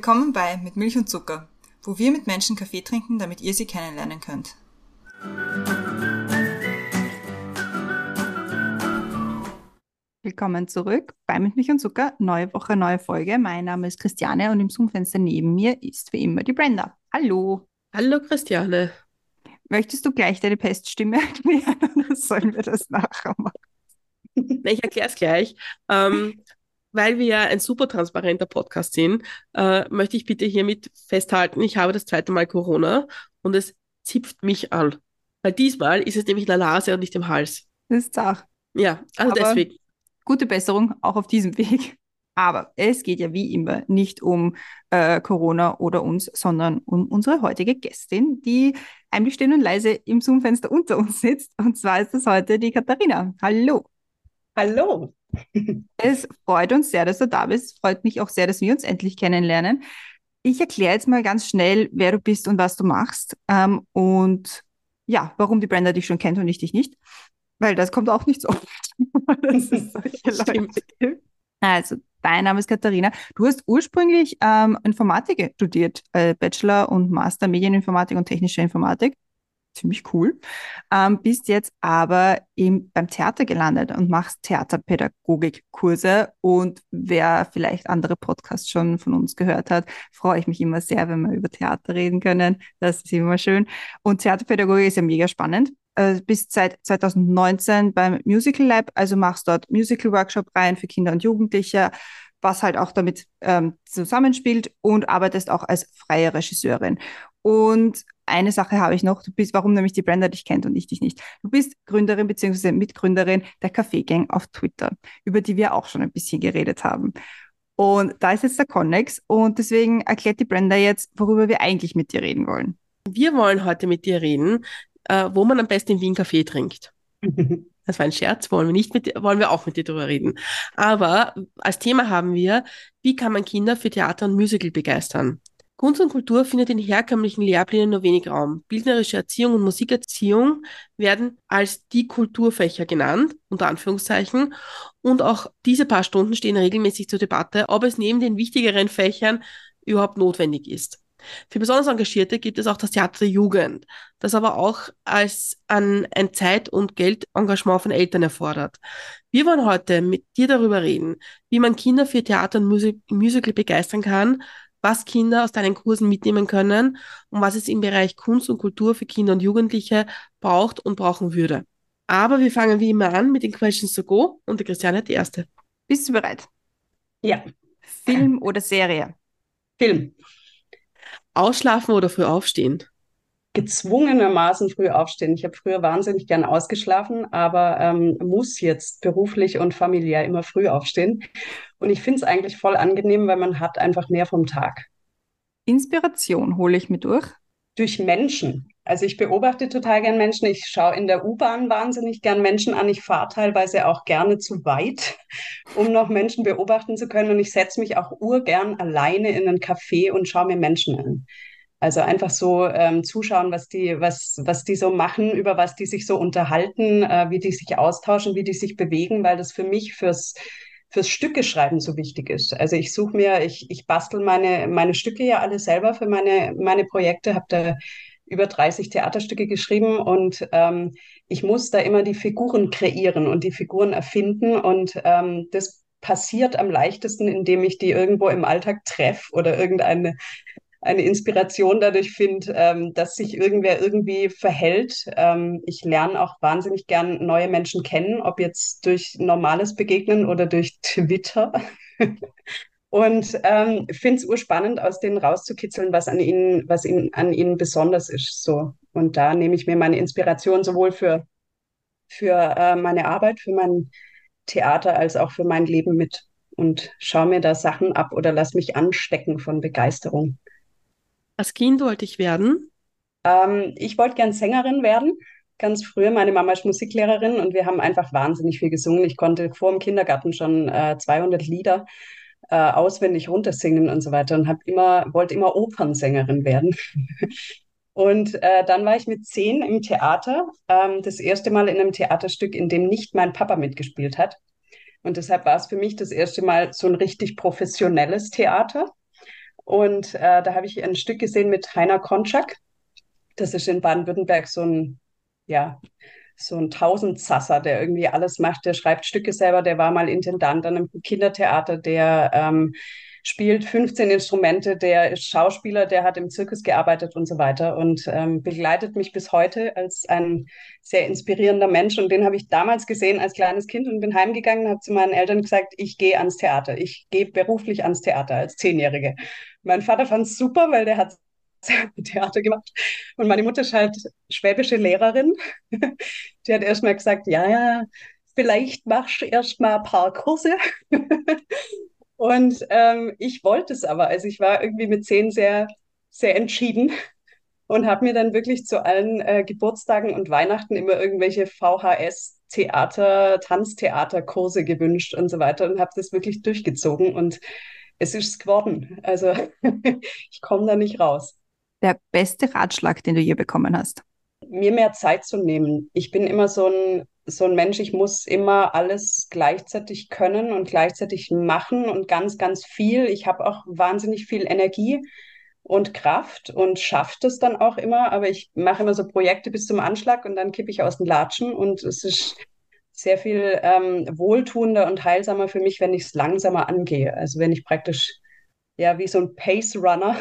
Willkommen bei Mit Milch und Zucker, wo wir mit Menschen Kaffee trinken, damit ihr sie kennenlernen könnt. Willkommen zurück bei Mit Milch und Zucker. Neue Woche, neue Folge. Mein Name ist Christiane und im Zoom-Fenster neben mir ist wie immer die Brenda. Hallo. Hallo Christiane. Möchtest du gleich deine Peststimme erklären oder sollen wir das nachher machen? Ich erkläre es gleich. Ähm, weil wir ja ein super transparenter Podcast sind, äh, möchte ich bitte hiermit festhalten, ich habe das zweite Mal Corona und es zipft mich an. Weil diesmal ist es nämlich in der Nase und nicht im Hals. Das ist auch. Ja, also Aber deswegen. Gute Besserung auch auf diesem Weg. Aber es geht ja wie immer nicht um äh, Corona oder uns, sondern um unsere heutige Gästin, die heimlich still und leise im Zoom-Fenster unter uns sitzt. Und zwar ist das heute die Katharina. Hallo. Hallo. Es freut uns sehr, dass du da bist. Es freut mich auch sehr, dass wir uns endlich kennenlernen. Ich erkläre jetzt mal ganz schnell, wer du bist und was du machst. Ähm, und ja, warum die Brenda dich schon kennt und ich dich nicht. Weil das kommt auch nicht so oft. dass es solche Leute gibt. Also, dein Name ist Katharina. Du hast ursprünglich ähm, Informatik studiert, äh, Bachelor und Master Medieninformatik und technische Informatik ziemlich cool. Ähm, bist jetzt aber im, beim Theater gelandet und machst Theaterpädagogikkurse. Und wer vielleicht andere Podcasts schon von uns gehört hat, freue ich mich immer sehr, wenn wir über Theater reden können. Das ist immer schön. Und Theaterpädagogik ist ja mega spannend. Äh, bist seit 2019 beim Musical Lab, also machst dort Musical Workshop rein für Kinder und Jugendliche was halt auch damit ähm, zusammenspielt und arbeitest auch als freie Regisseurin. Und eine Sache habe ich noch. Du bist, warum nämlich die Brenda dich kennt und ich dich nicht. Du bist Gründerin bzw. Mitgründerin der Café Gang auf Twitter, über die wir auch schon ein bisschen geredet haben. Und da ist jetzt der Connex und deswegen erklärt die Brenda jetzt, worüber wir eigentlich mit dir reden wollen. Wir wollen heute mit dir reden, äh, wo man am besten in Wien Kaffee trinkt. Das war ein Scherz, wollen wir nicht mit, wollen wir auch mit dir darüber reden. Aber als Thema haben wir, wie kann man Kinder für Theater und Musical begeistern? Kunst und Kultur findet in herkömmlichen Lehrplänen nur wenig Raum. Bildnerische Erziehung und Musikerziehung werden als die Kulturfächer genannt, unter Anführungszeichen. Und auch diese paar Stunden stehen regelmäßig zur Debatte, ob es neben den wichtigeren Fächern überhaupt notwendig ist. Für besonders Engagierte gibt es auch das Theater der Jugend, das aber auch als an ein Zeit- und Geldengagement von Eltern erfordert. Wir wollen heute mit dir darüber reden, wie man Kinder für Theater und Musical begeistern kann, was Kinder aus deinen Kursen mitnehmen können und was es im Bereich Kunst und Kultur für Kinder und Jugendliche braucht und brauchen würde. Aber wir fangen wie immer an mit den Questions to Go und die Christiane hat die erste. Bist du bereit? Ja. Film oder Serie? Film. Ausschlafen oder früh aufstehen? Gezwungenermaßen früh aufstehen. Ich habe früher wahnsinnig gern ausgeschlafen, aber ähm, muss jetzt beruflich und familiär immer früh aufstehen. Und ich finde es eigentlich voll angenehm, weil man hat einfach mehr vom Tag. Inspiration hole ich mir durch. Durch Menschen. Also ich beobachte total gern Menschen. Ich schaue in der U-Bahn wahnsinnig gern Menschen an. Ich fahre teilweise auch gerne zu weit, um noch Menschen beobachten zu können. Und ich setze mich auch urgern alleine in einen Café und schaue mir Menschen an. Also einfach so ähm, zuschauen, was die, was, was die so machen, über was die sich so unterhalten, äh, wie die sich austauschen, wie die sich bewegen, weil das für mich fürs fürs Stückeschreiben so wichtig ist. Also ich suche mir, ich, ich bastel meine, meine Stücke ja alle selber für meine, meine Projekte, habe da über 30 Theaterstücke geschrieben und ähm, ich muss da immer die Figuren kreieren und die Figuren erfinden und ähm, das passiert am leichtesten, indem ich die irgendwo im Alltag treffe oder irgendeine eine Inspiration dadurch finde, ähm, dass sich irgendwer irgendwie verhält. Ähm, ich lerne auch wahnsinnig gern neue Menschen kennen, ob jetzt durch normales Begegnen oder durch Twitter. Und ähm, finde es urspannend, aus denen rauszukitzeln, was an ihnen, was ihnen, an ihnen besonders ist. So. Und da nehme ich mir meine Inspiration sowohl für, für äh, meine Arbeit, für mein Theater, als auch für mein Leben mit und schaue mir da Sachen ab oder lass mich anstecken von Begeisterung. Als Kind wollte ich werden? Ähm, ich wollte gern Sängerin werden. Ganz früher, meine Mama ist Musiklehrerin und wir haben einfach wahnsinnig viel gesungen. Ich konnte vor dem Kindergarten schon äh, 200 Lieder äh, auswendig runtersingen und so weiter und immer, wollte immer Opernsängerin werden. Und äh, dann war ich mit zehn im Theater, ähm, das erste Mal in einem Theaterstück, in dem nicht mein Papa mitgespielt hat. Und deshalb war es für mich das erste Mal so ein richtig professionelles Theater. Und äh, da habe ich ein Stück gesehen mit Heiner Konczak. Das ist in Baden-Württemberg so ein, ja, so ein Tausendsasser, der irgendwie alles macht. Der schreibt Stücke selber, der war mal Intendant an einem Kindertheater, der ähm, spielt 15 Instrumente, der ist Schauspieler, der hat im Zirkus gearbeitet und so weiter und ähm, begleitet mich bis heute als ein sehr inspirierender Mensch. Und den habe ich damals gesehen als kleines Kind und bin heimgegangen und habe zu meinen Eltern gesagt, ich gehe ans Theater. Ich gehe beruflich ans Theater als Zehnjährige. Mein Vater fand es super, weil der hat Theater gemacht. Und meine Mutter ist halt schwäbische Lehrerin. Die hat erst mal gesagt, ja, ja, vielleicht machst du erst mal ein paar Kurse. Und ähm, ich wollte es aber. Also ich war irgendwie mit zehn sehr, sehr entschieden und habe mir dann wirklich zu allen äh, Geburtstagen und Weihnachten immer irgendwelche VHS Theater, Tanztheaterkurse gewünscht und so weiter und habe das wirklich durchgezogen und es ist geworden. Also ich komme da nicht raus. Der beste Ratschlag, den du je bekommen hast? Mir mehr Zeit zu nehmen. Ich bin immer so ein so ein Mensch, ich muss immer alles gleichzeitig können und gleichzeitig machen und ganz, ganz viel. Ich habe auch wahnsinnig viel Energie und Kraft und schaffe das dann auch immer, aber ich mache immer so Projekte bis zum Anschlag und dann kippe ich aus den Latschen und es ist sehr viel ähm, wohltuender und heilsamer für mich, wenn ich es langsamer angehe. Also wenn ich praktisch ja wie so ein Pace Runner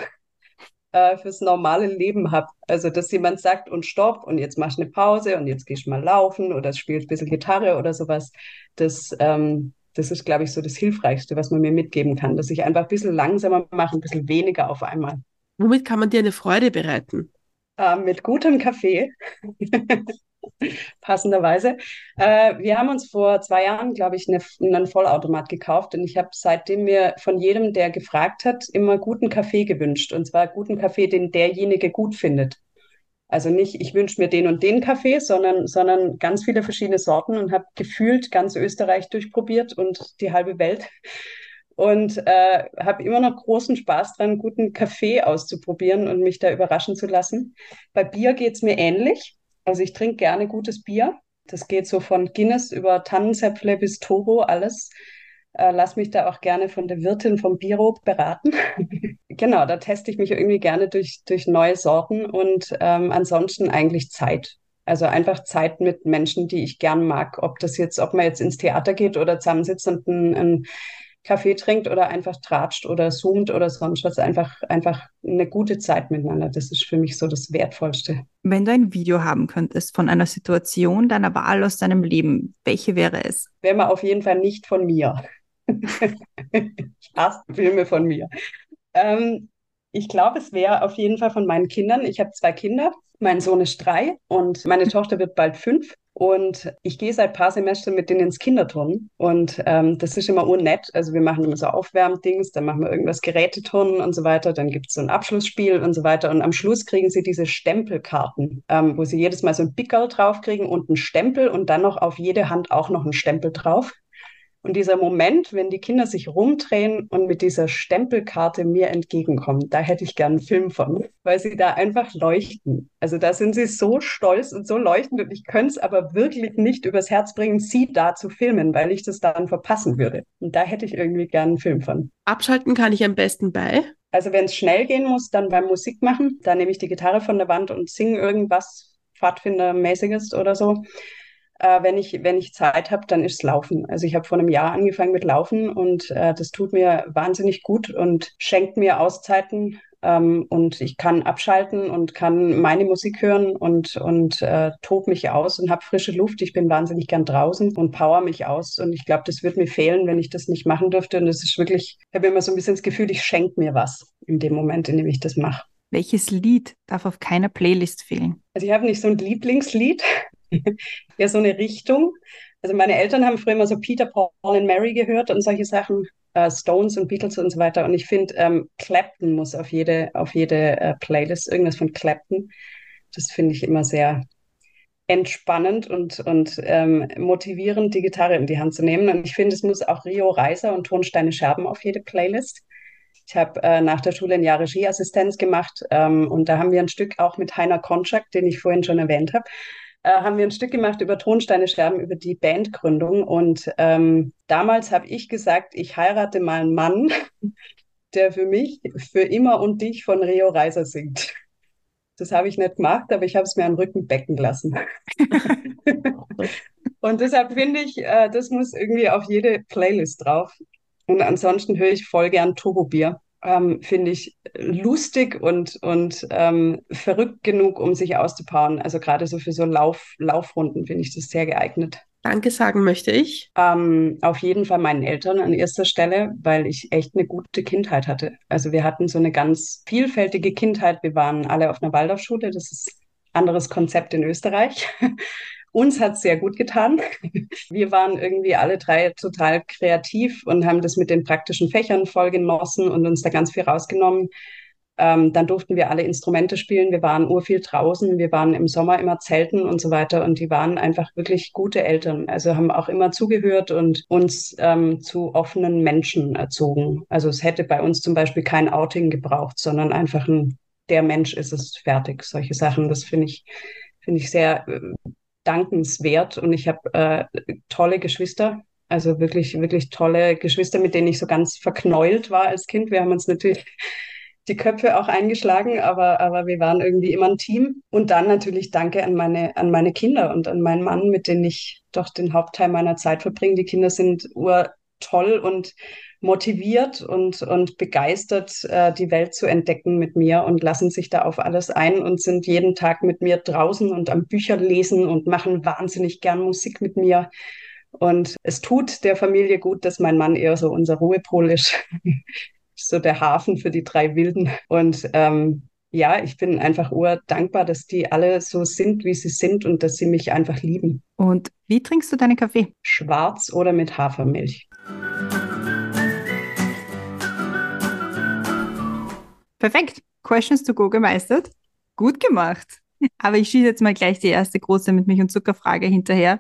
äh, fürs normale Leben habe. Also, dass jemand sagt, und stopp, und jetzt machst du eine Pause und jetzt gehst du mal laufen oder spielst ein bisschen Gitarre oder sowas. Das, ähm, das ist, glaube ich, so das Hilfreichste, was man mir mitgeben kann, dass ich einfach ein bisschen langsamer mache, ein bisschen weniger auf einmal. Womit kann man dir eine Freude bereiten? Äh, mit gutem Kaffee. passenderweise. Äh, wir haben uns vor zwei Jahren, glaube ich, eine, einen Vollautomat gekauft und ich habe seitdem mir von jedem, der gefragt hat, immer guten Kaffee gewünscht und zwar guten Kaffee, den derjenige gut findet. Also nicht, ich wünsche mir den und den Kaffee, sondern, sondern ganz viele verschiedene Sorten und habe gefühlt ganz Österreich durchprobiert und die halbe Welt und äh, habe immer noch großen Spaß dran, guten Kaffee auszuprobieren und mich da überraschen zu lassen. Bei Bier geht es mir ähnlich. Also ich trinke gerne gutes Bier. Das geht so von Guinness über Tannenzäpfle bis Toro, alles. Äh, lass mich da auch gerne von der Wirtin vom Biro beraten. genau, da teste ich mich irgendwie gerne durch, durch neue Sorten und ähm, ansonsten eigentlich Zeit. Also einfach Zeit mit Menschen, die ich gern mag. Ob das jetzt, ob man jetzt ins Theater geht oder zusammensitzt und ein, ein Kaffee trinkt oder einfach tratscht oder zoomt oder sonst was. Einfach, einfach eine gute Zeit miteinander. Das ist für mich so das Wertvollste. Wenn du ein Video haben könntest von einer Situation deiner Wahl aus deinem Leben, welche wäre es? Wäre mal auf jeden Fall nicht von mir. ich hasse Filme von mir. Ähm, ich glaube, es wäre auf jeden Fall von meinen Kindern. Ich habe zwei Kinder. Mein Sohn ist drei und meine Tochter wird bald fünf. Und ich gehe seit paar Semestern mit denen ins Kinderturnen. Und ähm, das ist immer unnett. Also wir machen immer so Aufwärmdings, dann machen wir irgendwas Geräteturnen und so weiter. Dann gibt es so ein Abschlussspiel und so weiter. Und am Schluss kriegen sie diese Stempelkarten, ähm, wo sie jedes Mal so ein Pickerl draufkriegen und einen Stempel und dann noch auf jede Hand auch noch einen Stempel drauf. Und dieser Moment, wenn die Kinder sich rumdrehen und mit dieser Stempelkarte mir entgegenkommen, da hätte ich gern einen Film von, weil sie da einfach leuchten. Also da sind sie so stolz und so leuchtend und ich könnte es aber wirklich nicht übers Herz bringen, sie da zu filmen, weil ich das dann verpassen würde. Und da hätte ich irgendwie gern einen Film von. Abschalten kann ich am besten bei. Also wenn es schnell gehen muss, dann beim Musik machen. Da nehme ich die Gitarre von der Wand und singe irgendwas Pfadfindermäßiges oder so. Äh, wenn, ich, wenn ich Zeit habe, dann ist Laufen. Also ich habe vor einem Jahr angefangen mit Laufen und äh, das tut mir wahnsinnig gut und schenkt mir Auszeiten. Ähm, und ich kann abschalten und kann meine Musik hören und, und äh, tob mich aus und habe frische Luft. Ich bin wahnsinnig gern draußen und power mich aus. Und ich glaube, das wird mir fehlen, wenn ich das nicht machen dürfte. Und es ist wirklich, ich habe immer so ein bisschen das Gefühl, ich schenke mir was in dem Moment, in dem ich das mache. Welches Lied darf auf keiner Playlist fehlen? Also ich habe nicht so ein Lieblingslied ja, so eine Richtung. Also meine Eltern haben früher immer so Peter, Paul und Mary gehört und solche Sachen, äh, Stones und Beatles und so weiter. Und ich finde, ähm, Clapton muss auf jede, auf jede äh, Playlist, irgendwas von Clapton. Das finde ich immer sehr entspannend und, und ähm, motivierend, die Gitarre in die Hand zu nehmen. Und ich finde, es muss auch Rio Reiser und Tonsteine Scherben auf jede Playlist. Ich habe äh, nach der Schule ein Jahr Regieassistenz gemacht ähm, und da haben wir ein Stück auch mit Heiner Konczak, den ich vorhin schon erwähnt habe, äh, haben wir ein Stück gemacht über Tonsteine Scherben, über die Bandgründung. Und ähm, damals habe ich gesagt, ich heirate mal einen Mann, der für mich für immer und dich von Rio Reiser singt. Das habe ich nicht gemacht, aber ich habe es mir am Rücken becken lassen. und deshalb finde ich, äh, das muss irgendwie auf jede Playlist drauf. Und ansonsten höre ich voll gern Turbo Bier ähm, finde ich lustig und, und ähm, verrückt genug, um sich auszupowern. Also gerade so für so Lauf, Laufrunden finde ich das sehr geeignet. Danke sagen möchte ich. Ähm, auf jeden Fall meinen Eltern an erster Stelle, weil ich echt eine gute Kindheit hatte. Also wir hatten so eine ganz vielfältige Kindheit. Wir waren alle auf einer Waldorfschule. Das ist ein anderes Konzept in Österreich. Uns hat es sehr gut getan. Wir waren irgendwie alle drei total kreativ und haben das mit den praktischen Fächern voll genossen und uns da ganz viel rausgenommen. Ähm, dann durften wir alle Instrumente spielen. Wir waren urviel draußen. Wir waren im Sommer immer zelten und so weiter. Und die waren einfach wirklich gute Eltern. Also haben auch immer zugehört und uns ähm, zu offenen Menschen erzogen. Also es hätte bei uns zum Beispiel kein Outing gebraucht, sondern einfach ein, der Mensch ist es fertig. Solche Sachen, das finde ich, finde ich sehr äh, dankenswert und ich habe äh, tolle Geschwister, also wirklich, wirklich tolle Geschwister, mit denen ich so ganz verknäult war als Kind. Wir haben uns natürlich die Köpfe auch eingeschlagen, aber, aber wir waren irgendwie immer ein Team. Und dann natürlich Danke an meine, an meine Kinder und an meinen Mann, mit denen ich doch den Hauptteil meiner Zeit verbringe. Die Kinder sind urtoll und motiviert und, und begeistert, äh, die Welt zu entdecken mit mir und lassen sich da auf alles ein und sind jeden Tag mit mir draußen und am Bücher lesen und machen wahnsinnig gern Musik mit mir. Und es tut der Familie gut, dass mein Mann eher so unser Ruhepol ist. so der Hafen für die drei Wilden. Und ähm, ja, ich bin einfach urdankbar, dass die alle so sind, wie sie sind und dass sie mich einfach lieben. Und wie trinkst du deinen Kaffee? Schwarz oder mit Hafermilch? Perfekt. Questions to go gemeistert. Gut gemacht. Aber ich schieße jetzt mal gleich die erste große mit Milch- und Zuckerfrage hinterher.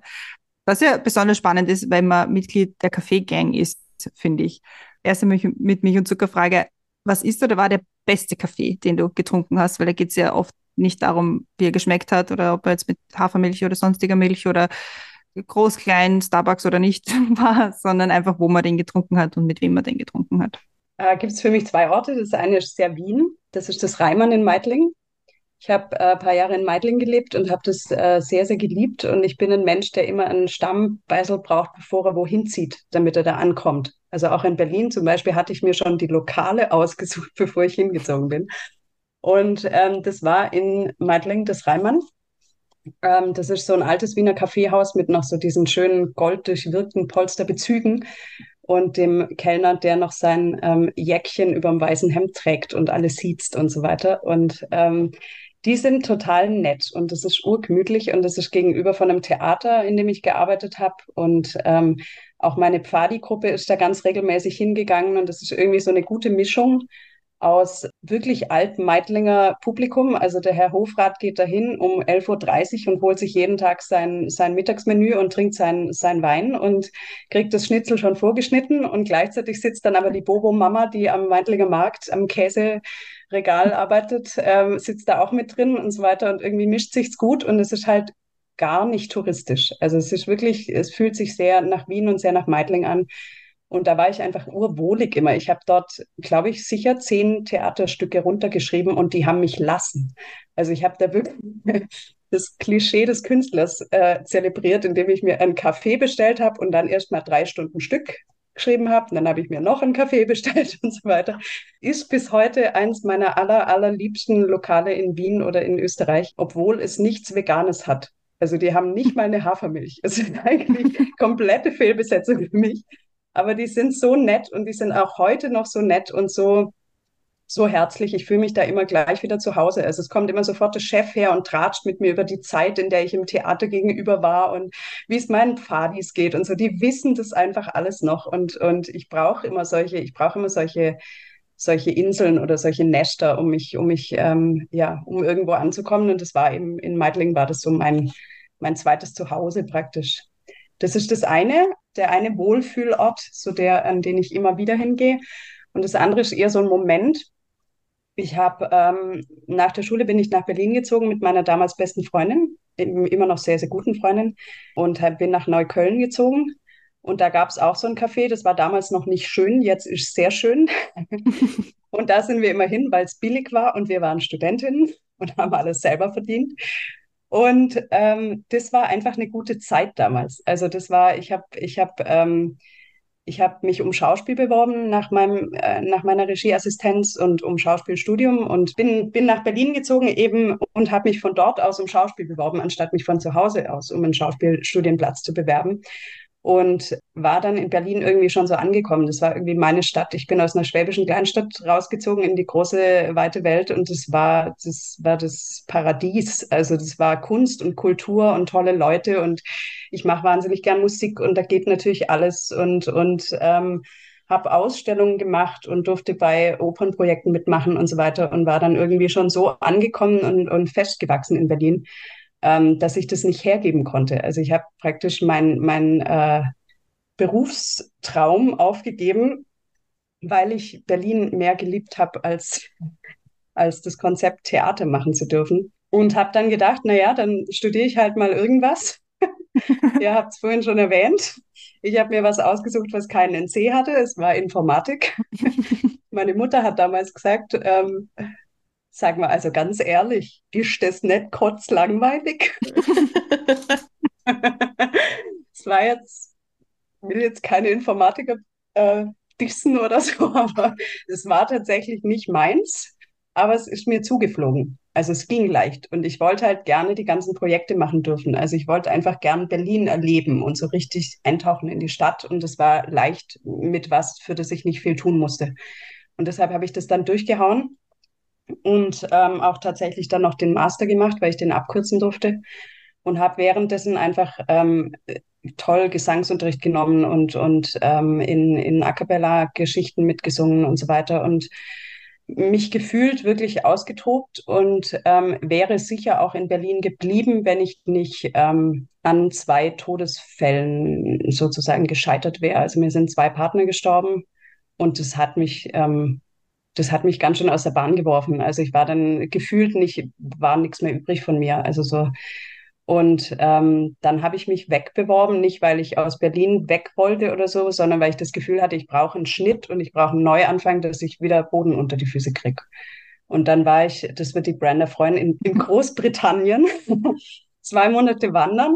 Was ja besonders spannend ist, wenn man Mitglied der Kaffee-Gang ist, finde ich. Erste mit Milch- und Zuckerfrage. Was ist oder war der beste Kaffee, den du getrunken hast? Weil da geht es ja oft nicht darum, wie er geschmeckt hat oder ob er jetzt mit Hafermilch oder sonstiger Milch oder groß, klein, Starbucks oder nicht war, sondern einfach, wo man den getrunken hat und mit wem man den getrunken hat äh, gibt es für mich zwei Orte. Das eine ist sehr Wien, das ist das Reimann in Meidling. Ich habe äh, ein paar Jahre in Meidling gelebt und habe das äh, sehr, sehr geliebt. Und ich bin ein Mensch, der immer einen Stammbeisel braucht, bevor er wohin zieht, damit er da ankommt. Also auch in Berlin zum Beispiel hatte ich mir schon die Lokale ausgesucht, bevor ich hingezogen bin. Und ähm, das war in Meidling, das Reimann. Ähm, das ist so ein altes Wiener Kaffeehaus mit noch so diesen schönen golddurchwirkten Polsterbezügen und dem Kellner, der noch sein ähm, Jäckchen über dem weißen Hemd trägt und alles sieht und so weiter. Und ähm, die sind total nett und das ist urgemütlich und das ist gegenüber von einem Theater, in dem ich gearbeitet habe. Und ähm, auch meine Pfadi-Gruppe ist da ganz regelmäßig hingegangen und das ist irgendwie so eine gute Mischung aus wirklich altem Meidlinger Publikum. Also der Herr Hofrat geht dahin um 11.30 Uhr und holt sich jeden Tag sein, sein Mittagsmenü und trinkt sein, sein Wein und kriegt das Schnitzel schon vorgeschnitten. Und gleichzeitig sitzt dann aber die Bobo-Mama, die am Meidlinger Markt am Käseregal arbeitet, ähm, sitzt da auch mit drin und so weiter. Und irgendwie mischt sich's gut und es ist halt gar nicht touristisch. Also es ist wirklich, es fühlt sich sehr nach Wien und sehr nach Meidling an. Und da war ich einfach urwohlig immer. Ich habe dort, glaube ich, sicher zehn Theaterstücke runtergeschrieben und die haben mich lassen. Also ich habe da wirklich das Klischee des Künstlers äh, zelebriert, indem ich mir einen Kaffee bestellt habe und dann erst mal drei Stunden Stück geschrieben habe. Dann habe ich mir noch einen Kaffee bestellt und so weiter. Ist bis heute eins meiner aller, allerliebsten Lokale in Wien oder in Österreich, obwohl es nichts Veganes hat. Also die haben nicht mal eine Hafermilch. Es ist eigentlich komplette Fehlbesetzung für mich aber die sind so nett und die sind auch heute noch so nett und so, so herzlich. Ich fühle mich da immer gleich wieder zu Hause. Also es kommt immer sofort der Chef her und tratscht mit mir über die Zeit, in der ich im Theater gegenüber war und wie es meinen Pfadis geht und so. Die wissen das einfach alles noch und, und ich brauche immer solche, ich brauche immer solche, solche Inseln oder solche Nester, um mich, um mich, ähm, ja, um irgendwo anzukommen. Und das war eben in Meidling war das so mein, mein zweites Zuhause praktisch. Das ist das eine, der eine Wohlfühlort, so der, an den ich immer wieder hingehe. Und das andere ist eher so ein Moment. Ich habe ähm, nach der Schule bin ich nach Berlin gezogen mit meiner damals besten Freundin, immer noch sehr, sehr guten Freundin, und bin nach Neukölln gezogen. Und da gab es auch so ein Café, das war damals noch nicht schön, jetzt ist es sehr schön. und da sind wir immer hin, weil es billig war und wir waren Studentinnen und haben alles selber verdient. Und ähm, das war einfach eine gute Zeit damals. Also das war, ich habe, ich habe, ähm, ich habe mich um Schauspiel beworben nach meinem, äh, nach meiner Regieassistenz und um Schauspielstudium und bin, bin nach Berlin gezogen eben und habe mich von dort aus um Schauspiel beworben, anstatt mich von zu Hause aus um einen Schauspielstudienplatz zu bewerben und war dann in Berlin irgendwie schon so angekommen. Das war irgendwie meine Stadt. Ich bin aus einer schwäbischen Kleinstadt rausgezogen in die große, weite Welt und das war, das war das Paradies. Also das war Kunst und Kultur und tolle Leute und ich mache wahnsinnig gern Musik und da geht natürlich alles und, und ähm, habe Ausstellungen gemacht und durfte bei Opernprojekten mitmachen und so weiter und war dann irgendwie schon so angekommen und, und festgewachsen in Berlin, ähm, dass ich das nicht hergeben konnte. Also ich habe praktisch mein, mein äh, Berufstraum aufgegeben, weil ich Berlin mehr geliebt habe als, als das Konzept Theater machen zu dürfen. Und habe dann gedacht, naja, dann studiere ich halt mal irgendwas. Ihr habt es vorhin schon erwähnt. Ich habe mir was ausgesucht, was keinen NC hatte. Es war Informatik. Meine Mutter hat damals gesagt, ähm, Sag mal, also ganz ehrlich, ist das nicht kotzlangweilig? Es war jetzt, will jetzt keine Informatiker äh, dissen oder so, aber es war tatsächlich nicht meins, aber es ist mir zugeflogen. Also es ging leicht und ich wollte halt gerne die ganzen Projekte machen dürfen. Also ich wollte einfach gern Berlin erleben und so richtig eintauchen in die Stadt und es war leicht mit was, für das ich nicht viel tun musste. Und deshalb habe ich das dann durchgehauen und ähm, auch tatsächlich dann noch den Master gemacht, weil ich den abkürzen durfte und habe währenddessen einfach ähm, toll Gesangsunterricht genommen und, und ähm, in, in A cappella Geschichten mitgesungen und so weiter und mich gefühlt wirklich ausgetobt und ähm, wäre sicher auch in Berlin geblieben, wenn ich nicht ähm, an zwei Todesfällen sozusagen gescheitert wäre. Also mir sind zwei Partner gestorben und das hat mich ähm, das hat mich ganz schön aus der Bahn geworfen. Also ich war dann gefühlt nicht, war nichts mehr übrig von mir. Also so. Und ähm, dann habe ich mich wegbeworben, nicht weil ich aus Berlin weg wollte oder so, sondern weil ich das Gefühl hatte, ich brauche einen Schnitt und ich brauche einen Neuanfang, dass ich wieder Boden unter die Füße kriege. Und dann war ich, das wird die Brenda freuen, in, in Großbritannien zwei Monate wandern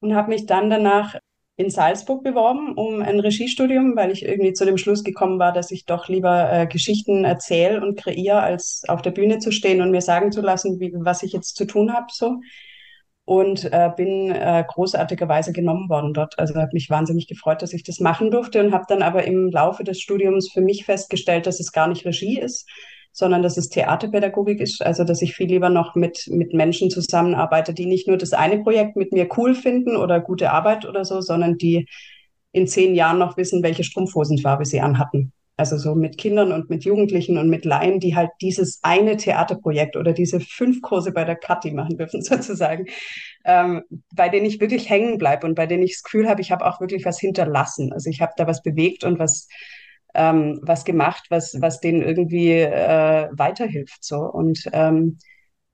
und habe mich dann danach in Salzburg beworben um ein Regiestudium, weil ich irgendwie zu dem Schluss gekommen war, dass ich doch lieber äh, Geschichten erzähle und kreiere, als auf der Bühne zu stehen und mir sagen zu lassen, wie, was ich jetzt zu tun habe. So. Und äh, bin äh, großartigerweise genommen worden dort. Also habe mich wahnsinnig gefreut, dass ich das machen durfte und habe dann aber im Laufe des Studiums für mich festgestellt, dass es gar nicht Regie ist, sondern dass es Theaterpädagogik ist, also dass ich viel lieber noch mit, mit Menschen zusammenarbeite, die nicht nur das eine Projekt mit mir cool finden oder gute Arbeit oder so, sondern die in zehn Jahren noch wissen, welche Strumpfhosenfarbe sie anhatten. Also so mit Kindern und mit Jugendlichen und mit Laien, die halt dieses eine Theaterprojekt oder diese fünf Kurse bei der Kathi machen dürfen, sozusagen, ähm, bei denen ich wirklich hängen bleibe und bei denen ich das Gefühl habe, ich habe auch wirklich was hinterlassen. Also ich habe da was bewegt und was ähm, was gemacht, was, was denen irgendwie äh, weiterhilft. So. Und ähm,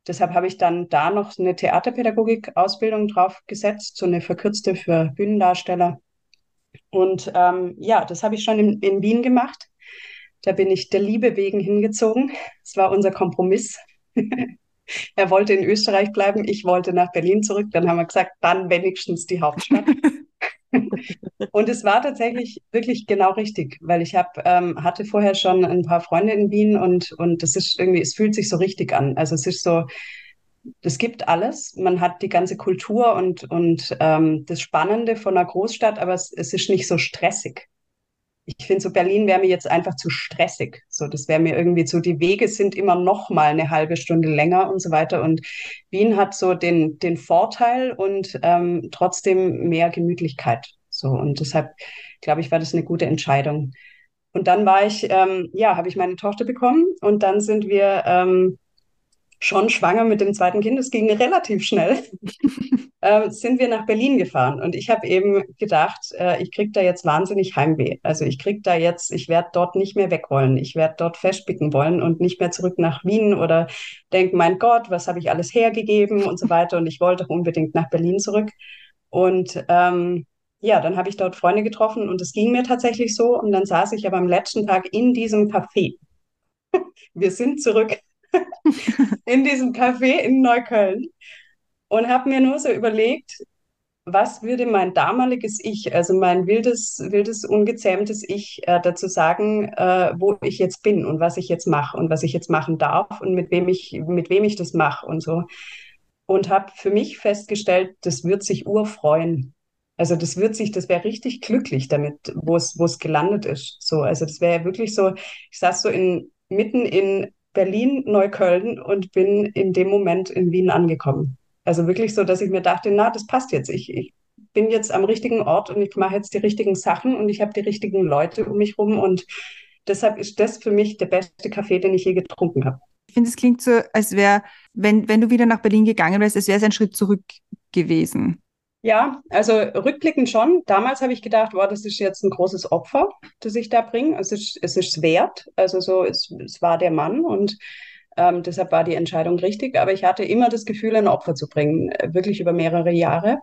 deshalb habe ich dann da noch eine Theaterpädagogik-Ausbildung drauf gesetzt, so eine verkürzte für Bühnendarsteller. Und ähm, ja, das habe ich schon in, in Wien gemacht. Da bin ich der Liebe wegen hingezogen. Es war unser Kompromiss. er wollte in Österreich bleiben, ich wollte nach Berlin zurück. Dann haben wir gesagt, dann wenigstens die Hauptstadt. und es war tatsächlich wirklich genau richtig, weil ich hab, ähm, hatte vorher schon ein paar Freunde in Wien und, und das ist irgendwie, es fühlt sich so richtig an. Also es ist so, es gibt alles. Man hat die ganze Kultur und, und ähm, das Spannende von einer Großstadt, aber es, es ist nicht so stressig. Ich finde, so Berlin wäre mir jetzt einfach zu stressig. So, das wäre mir irgendwie so, die Wege sind immer noch mal eine halbe Stunde länger und so weiter. Und Wien hat so den, den Vorteil und ähm, trotzdem mehr Gemütlichkeit. So, und deshalb, glaube ich, war das eine gute Entscheidung. Und dann war ich, ähm, ja, habe ich meine Tochter bekommen und dann sind wir ähm, schon schwanger mit dem zweiten Kind. Es ging relativ schnell. äh, sind wir nach Berlin gefahren und ich habe eben gedacht, äh, ich kriege da jetzt wahnsinnig Heimweh. Also ich kriege da jetzt, ich werde dort nicht mehr weg wollen. Ich werde dort festspicken wollen und nicht mehr zurück nach Wien oder denke, mein Gott, was habe ich alles hergegeben und so weiter. Und ich wollte unbedingt nach Berlin zurück. Und ähm, ja, dann habe ich dort Freunde getroffen und es ging mir tatsächlich so. Und dann saß ich aber am letzten Tag in diesem Café. Wir sind zurück in diesem Café in Neukölln und habe mir nur so überlegt, was würde mein damaliges Ich, also mein wildes, wildes, ungezähmtes Ich, äh, dazu sagen, äh, wo ich jetzt bin und was ich jetzt mache und was ich jetzt machen darf und mit wem ich, mit wem ich das mache und so. Und habe für mich festgestellt, das wird sich urfreuen. Also das wird sich, das wäre richtig glücklich damit, wo es, wo es gelandet ist. So, also das wäre wirklich so, ich saß so in, mitten in Berlin, Neukölln und bin in dem Moment in Wien angekommen. Also wirklich so, dass ich mir dachte, na, das passt jetzt. Ich, ich bin jetzt am richtigen Ort und ich mache jetzt die richtigen Sachen und ich habe die richtigen Leute um mich rum und deshalb ist das für mich der beste Kaffee, den ich je getrunken habe. Ich finde, es klingt so, als wäre, wenn, wenn du wieder nach Berlin gegangen wärst, als wäre es ein Schritt zurück gewesen. Ja, also rückblickend schon. Damals habe ich gedacht, wow, das ist jetzt ein großes Opfer, das ich da bringe. Es ist, es ist wert. Also so, es, es war der Mann und ähm, deshalb war die Entscheidung richtig. Aber ich hatte immer das Gefühl, ein Opfer zu bringen, äh, wirklich über mehrere Jahre.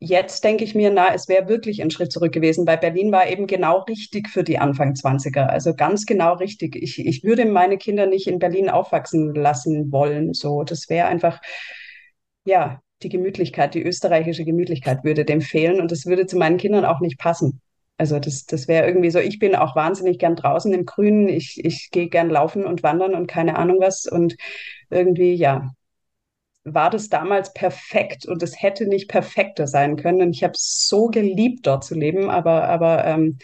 Jetzt denke ich mir, na, es wäre wirklich ein Schritt zurück gewesen. Bei Berlin war eben genau richtig für die Anfang 20er. Also ganz genau richtig. Ich, ich würde meine Kinder nicht in Berlin aufwachsen lassen wollen. So, das wäre einfach, ja, die Gemütlichkeit, die österreichische Gemütlichkeit würde dem fehlen und das würde zu meinen Kindern auch nicht passen. Also das, das wäre irgendwie so, ich bin auch wahnsinnig gern draußen im Grünen, ich, ich gehe gern laufen und wandern und keine Ahnung was und irgendwie, ja, war das damals perfekt und es hätte nicht perfekter sein können. Und ich habe so geliebt, dort zu leben, aber, aber ähm,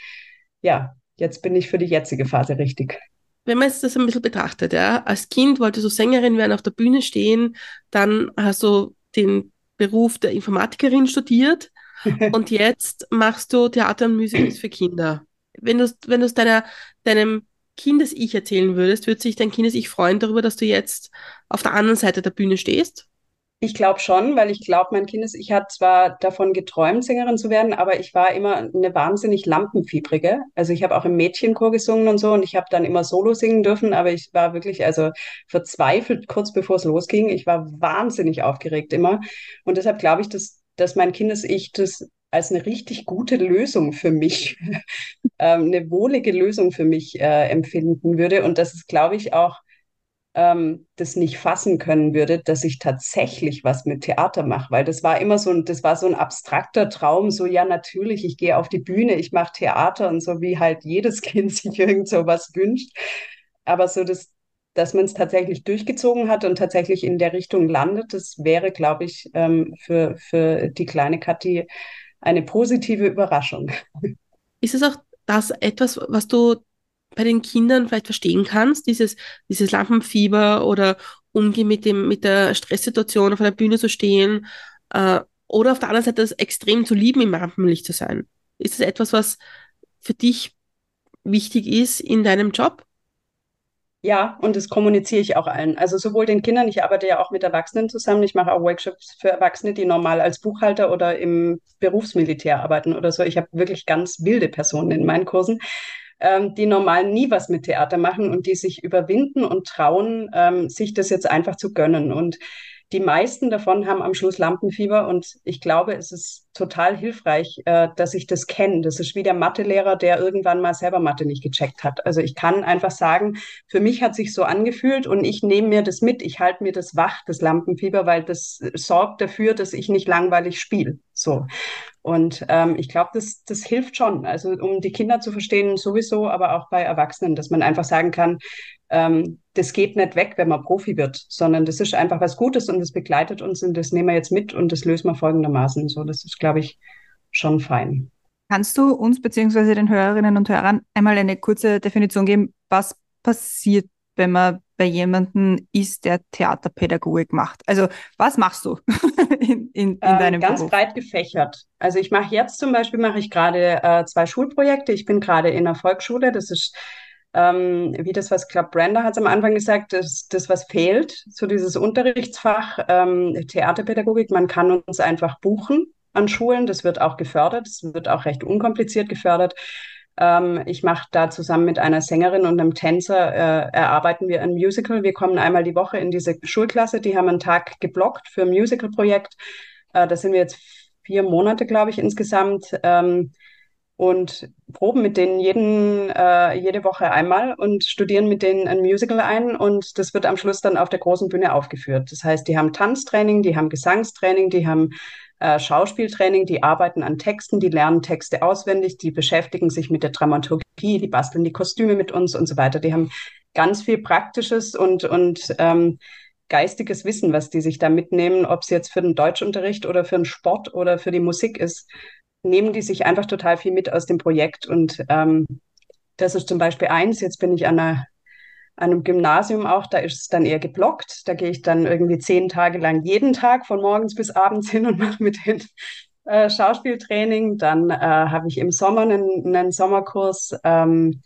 ja, jetzt bin ich für die jetzige Phase richtig. Wenn man jetzt das ein bisschen betrachtet, ja, als Kind wolltest du Sängerin werden, auf der Bühne stehen, dann hast du den Beruf der Informatikerin studiert und jetzt machst du Theater und Musicals für Kinder. Wenn du wenn du es deiner, deinem Kindes-Ich erzählen würdest, würde sich dein Kindes-Ich freuen darüber, dass du jetzt auf der anderen Seite der Bühne stehst? Ich glaube schon, weil ich glaube, mein Kindes, ich hat zwar davon geträumt, Sängerin zu werden, aber ich war immer eine wahnsinnig Lampenfiebrige. Also ich habe auch im Mädchenchor gesungen und so und ich habe dann immer Solo singen dürfen, aber ich war wirklich also verzweifelt kurz bevor es losging. Ich war wahnsinnig aufgeregt immer und deshalb glaube ich, dass dass mein Kindes-Ich das als eine richtig gute Lösung für mich, ähm, eine wohlige Lösung für mich äh, empfinden würde und dass es, glaube ich, auch ähm, das nicht fassen können würde, dass ich tatsächlich was mit Theater mache, weil das war immer so ein, das war so ein abstrakter Traum, so ja natürlich, ich gehe auf die Bühne, ich mache Theater und so wie halt jedes Kind sich irgend so was wünscht, aber so das, dass man es tatsächlich durchgezogen hat und tatsächlich in der Richtung landet, das wäre, glaube ich, ähm, für, für die kleine Kathi eine positive Überraschung. Ist es auch das etwas, was du bei den Kindern vielleicht verstehen kannst, dieses, dieses Lampenfieber oder umgehen mit dem, mit der Stresssituation auf einer Bühne zu stehen, äh, oder auf der anderen Seite das extrem zu lieben, im Rampenlicht zu sein. Ist es etwas, was für dich wichtig ist in deinem Job? Ja, und das kommuniziere ich auch allen. Also sowohl den Kindern, ich arbeite ja auch mit Erwachsenen zusammen. Ich mache auch Workshops für Erwachsene, die normal als Buchhalter oder im Berufsmilitär arbeiten oder so. Ich habe wirklich ganz wilde Personen in meinen Kursen ähm, die normal nie was mit Theater machen und die sich überwinden und trauen, ähm, sich das jetzt einfach zu gönnen. Und die meisten davon haben am Schluss Lampenfieber und ich glaube, es ist total hilfreich, äh, dass ich das kenne. Das ist wie der Mathelehrer, der irgendwann mal selber Mathe nicht gecheckt hat. Also ich kann einfach sagen, für mich hat sich so angefühlt und ich nehme mir das mit. Ich halte mir das wach, das Lampenfieber, weil das sorgt dafür, dass ich nicht langweilig spiele. So. Und ähm, ich glaube, das, das hilft schon. Also um die Kinder zu verstehen, sowieso, aber auch bei Erwachsenen, dass man einfach sagen kann, ähm, das geht nicht weg, wenn man Profi wird, sondern das ist einfach was Gutes und das begleitet uns und das nehmen wir jetzt mit und das lösen wir folgendermaßen. So, das ist, glaube ich, schon fein. Kannst du uns beziehungsweise den Hörerinnen und Hörern einmal eine kurze Definition geben, was passiert, wenn man bei jemandem ist, der Theaterpädagogik macht? Also was machst du in, in, in ähm, deinem Ganz Beruf? breit gefächert. Also ich mache jetzt zum Beispiel, mache ich gerade äh, zwei Schulprojekte. Ich bin gerade in der Volksschule. Das ist ähm, wie das, was Club Brenda hat am Anfang gesagt, das, das was fehlt, so dieses Unterrichtsfach ähm, Theaterpädagogik. Man kann uns einfach buchen an Schulen. Das wird auch gefördert. Das wird auch recht unkompliziert gefördert. Ähm, ich mache da zusammen mit einer Sängerin und einem Tänzer, äh, erarbeiten wir ein Musical. Wir kommen einmal die Woche in diese Schulklasse, die haben einen Tag geblockt für ein Musical-Projekt. Äh, da sind wir jetzt vier Monate, glaube ich, insgesamt. Ähm, und proben mit denen jeden, äh, jede Woche einmal und studieren mit denen ein Musical ein und das wird am Schluss dann auf der großen Bühne aufgeführt. Das heißt, die haben Tanztraining, die haben Gesangstraining, die haben äh, Schauspieltraining, die arbeiten an Texten, die lernen Texte auswendig, die beschäftigen sich mit der Dramaturgie, die basteln die Kostüme mit uns und so weiter. Die haben ganz viel Praktisches und, und ähm, geistiges Wissen, was die sich da mitnehmen, ob es jetzt für den Deutschunterricht oder für den Sport oder für die Musik ist nehmen die sich einfach total viel mit aus dem Projekt. Und ähm, das ist zum Beispiel eins. Jetzt bin ich an, einer, an einem Gymnasium auch, da ist es dann eher geblockt. Da gehe ich dann irgendwie zehn Tage lang jeden Tag von morgens bis abends hin und mache mit den äh, Schauspieltraining. Dann äh, habe ich im Sommer einen, einen Sommerkurs. Ähm,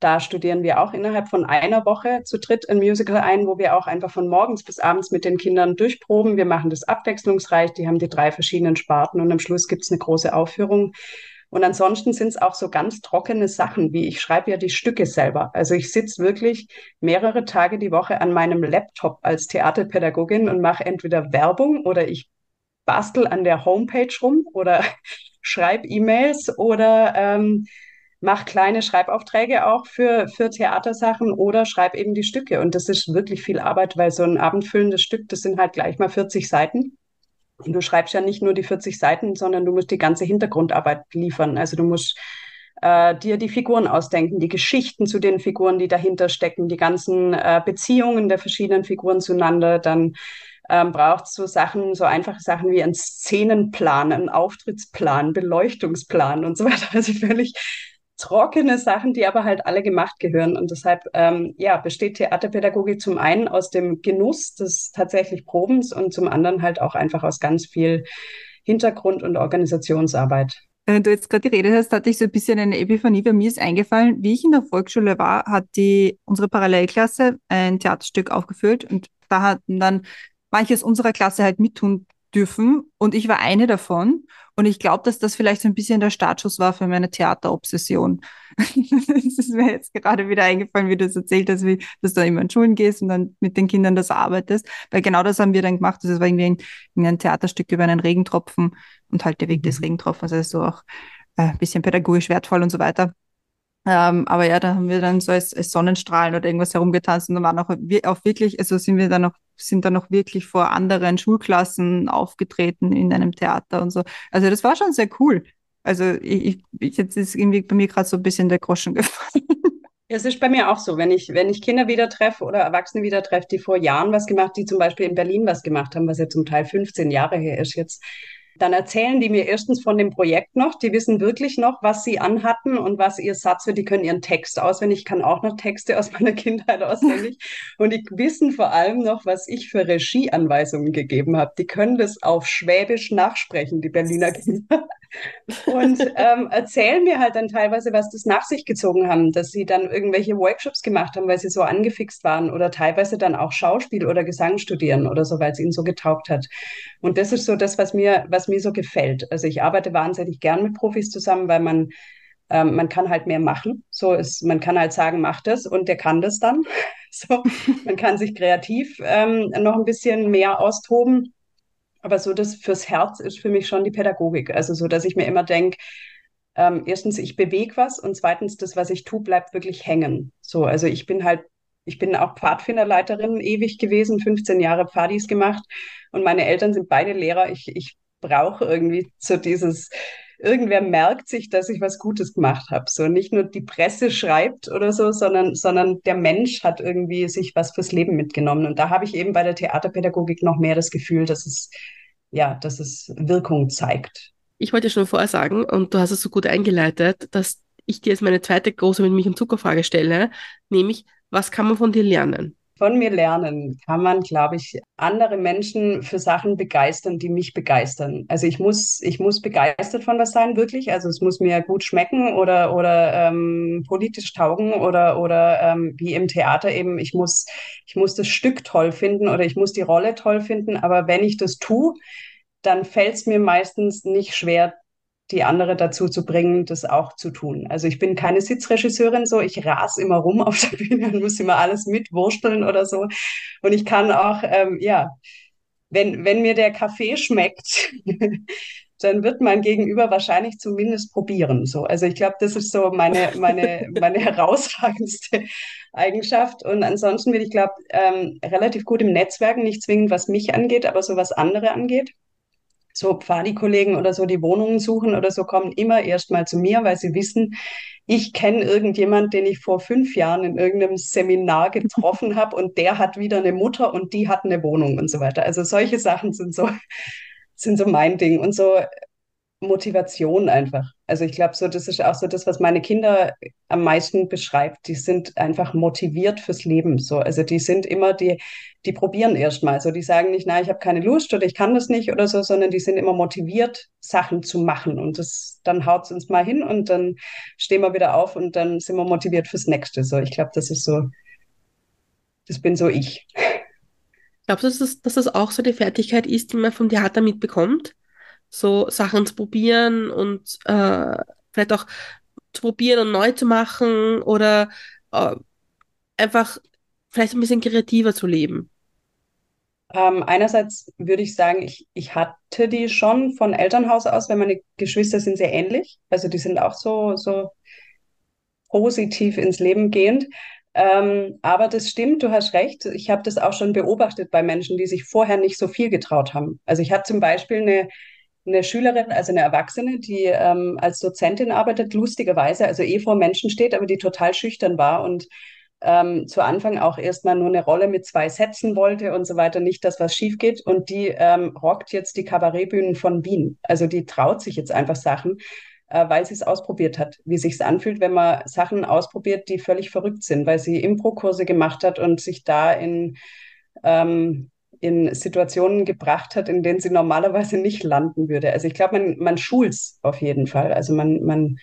da studieren wir auch innerhalb von einer Woche zu dritt ein Musical ein, wo wir auch einfach von morgens bis abends mit den Kindern durchproben. Wir machen das abwechslungsreich. Die haben die drei verschiedenen Sparten und am Schluss gibt es eine große Aufführung. Und ansonsten sind es auch so ganz trockene Sachen, wie ich schreibe ja die Stücke selber. Also ich sitze wirklich mehrere Tage die Woche an meinem Laptop als Theaterpädagogin und mache entweder Werbung oder ich bastel an der Homepage rum oder schreibe E-Mails oder ähm, mach kleine Schreibaufträge auch für, für Theatersachen oder schreib eben die Stücke. Und das ist wirklich viel Arbeit, weil so ein abendfüllendes Stück, das sind halt gleich mal 40 Seiten. Du schreibst ja nicht nur die 40 Seiten, sondern du musst die ganze Hintergrundarbeit liefern. Also du musst äh, dir die Figuren ausdenken, die Geschichten zu den Figuren, die dahinter stecken, die ganzen äh, Beziehungen der verschiedenen Figuren zueinander. Dann ähm, braucht so Sachen, so einfache Sachen wie einen Szenenplan, einen Auftrittsplan, Beleuchtungsplan und so weiter. Also völlig trockene Sachen, die aber halt alle gemacht gehören. Und deshalb ähm, ja, besteht Theaterpädagogik zum einen aus dem Genuss des tatsächlich Probens und zum anderen halt auch einfach aus ganz viel Hintergrund- und Organisationsarbeit. Wenn du jetzt gerade geredet hast, hatte ich so ein bisschen eine Epiphanie. Bei mir ist eingefallen, wie ich in der Volksschule war, hat die unsere Parallelklasse ein Theaterstück aufgeführt und da hatten dann manches unserer Klasse halt mittun dürfen und ich war eine davon. Und ich glaube, dass das vielleicht so ein bisschen der Startschuss war für meine Theaterobsession. das ist mir jetzt gerade wieder eingefallen, wie du es erzählt hast, wie, dass du immer in Schulen gehst und dann mit den Kindern das arbeitest. Weil genau das haben wir dann gemacht. Das war irgendwie ein, ein Theaterstück über einen Regentropfen und halt der Weg des mhm. Regentropfens. Also so auch äh, ein bisschen pädagogisch wertvoll und so weiter. Ähm, aber ja, da haben wir dann so als, als Sonnenstrahlen oder irgendwas herumgetanzt und dann waren auch, auch wirklich, also sind wir dann noch, sind dann noch wirklich vor anderen Schulklassen aufgetreten in einem Theater und so. Also das war schon sehr cool. Also ich, ich jetzt ist irgendwie bei mir gerade so ein bisschen der Groschen gefallen. Es ist bei mir auch so, wenn ich, wenn ich Kinder wieder treffe oder Erwachsene wieder treffe, die vor Jahren was gemacht, die zum Beispiel in Berlin was gemacht haben, was ja zum Teil 15 Jahre her ist jetzt, dann erzählen die mir erstens von dem Projekt noch. Die wissen wirklich noch, was sie anhatten und was ihr Satz wird. Die können ihren Text auswendig. Ich kann auch noch Texte aus meiner Kindheit auswendig. und die wissen vor allem noch, was ich für Regieanweisungen gegeben habe. Die können das auf Schwäbisch nachsprechen, die Berliner Kinder und ähm, erzählen mir halt dann teilweise, was das nach sich gezogen haben, dass sie dann irgendwelche Workshops gemacht haben, weil sie so angefixt waren oder teilweise dann auch Schauspiel oder Gesang studieren oder so, weil es ihnen so getaugt hat. Und das ist so das, was mir, was mir so gefällt. Also ich arbeite wahnsinnig gern mit Profis zusammen, weil man ähm, man kann halt mehr machen. So ist, man kann halt sagen, mach das und der kann das dann. So, man kann sich kreativ ähm, noch ein bisschen mehr austoben. Aber so das fürs Herz ist für mich schon die Pädagogik. Also so, dass ich mir immer denke, ähm, erstens, ich bewege was und zweitens, das, was ich tue, bleibt wirklich hängen. So, also ich bin halt, ich bin auch Pfadfinderleiterin ewig gewesen, 15 Jahre Pfadis gemacht und meine Eltern sind beide Lehrer. Ich, ich brauche irgendwie so dieses, irgendwer merkt sich, dass ich was Gutes gemacht habe. So nicht nur die Presse schreibt oder so, sondern, sondern der Mensch hat irgendwie sich was fürs Leben mitgenommen. Und da habe ich eben bei der Theaterpädagogik noch mehr das Gefühl, dass es, ja, dass es Wirkung zeigt. Ich wollte schon vorher sagen, und du hast es so gut eingeleitet, dass ich dir jetzt meine zweite große mit Milch und Zuckerfrage stelle, nämlich, was kann man von dir lernen? Von mir lernen kann man, glaube ich, andere Menschen für Sachen begeistern, die mich begeistern. Also ich muss, ich muss begeistert von was sein, wirklich. Also es muss mir gut schmecken oder, oder ähm, politisch taugen oder, oder ähm, wie im Theater eben, ich muss, ich muss das Stück toll finden oder ich muss die Rolle toll finden. Aber wenn ich das tue, dann fällt es mir meistens nicht schwer, die andere dazu zu bringen, das auch zu tun. Also ich bin keine Sitzregisseurin so, ich ras immer rum auf der Bühne und muss immer alles mitwursteln oder so. Und ich kann auch, ähm, ja, wenn, wenn mir der Kaffee schmeckt, dann wird mein Gegenüber wahrscheinlich zumindest probieren. So, also ich glaube, das ist so meine meine meine herausragendste Eigenschaft. Und ansonsten bin ich glaube ähm, relativ gut im Netzwerken, nicht zwingend was mich angeht, aber so was andere angeht so Pfadi-Kollegen oder so, die Wohnungen suchen oder so, kommen immer erstmal zu mir, weil sie wissen, ich kenne irgendjemand, den ich vor fünf Jahren in irgendeinem Seminar getroffen habe und der hat wieder eine Mutter und die hat eine Wohnung und so weiter. Also solche Sachen sind so, sind so mein Ding. Und so Motivation einfach. Also ich glaube, so das ist auch so das, was meine Kinder am meisten beschreibt. Die sind einfach motiviert fürs Leben. So, also die sind immer die, die probieren erstmal. So, die sagen nicht, na, ich habe keine Lust oder ich kann das nicht oder so, sondern die sind immer motiviert, Sachen zu machen. Und das dann haut uns mal hin und dann stehen wir wieder auf und dann sind wir motiviert fürs Nächste. So, ich glaube, das ist so, das bin so ich. Glaubst du, dass das, dass das auch so die Fertigkeit ist, die man vom Theater mitbekommt? So Sachen zu probieren und äh, vielleicht auch zu probieren und neu zu machen oder äh, einfach vielleicht ein bisschen kreativer zu leben? Ähm, einerseits würde ich sagen, ich, ich hatte die schon von Elternhaus aus, weil meine Geschwister sind sehr ähnlich. Also die sind auch so, so positiv ins Leben gehend. Ähm, aber das stimmt, du hast recht. Ich habe das auch schon beobachtet bei Menschen, die sich vorher nicht so viel getraut haben. Also ich hatte zum Beispiel eine eine Schülerin, also eine Erwachsene, die ähm, als Dozentin arbeitet, lustigerweise, also eh vor Menschen steht, aber die total schüchtern war und ähm, zu Anfang auch erstmal nur eine Rolle mit zwei Sätzen wollte und so weiter, nicht, dass was schief geht. Und die ähm, rockt jetzt die Kabarettbühnen von Wien. Also die traut sich jetzt einfach Sachen, äh, weil sie es ausprobiert hat, wie sich es anfühlt, wenn man Sachen ausprobiert, die völlig verrückt sind, weil sie Impro-Kurse gemacht hat und sich da in ähm, in Situationen gebracht hat, in denen sie normalerweise nicht landen würde. Also ich glaube, man, man schult auf jeden Fall. Also man, man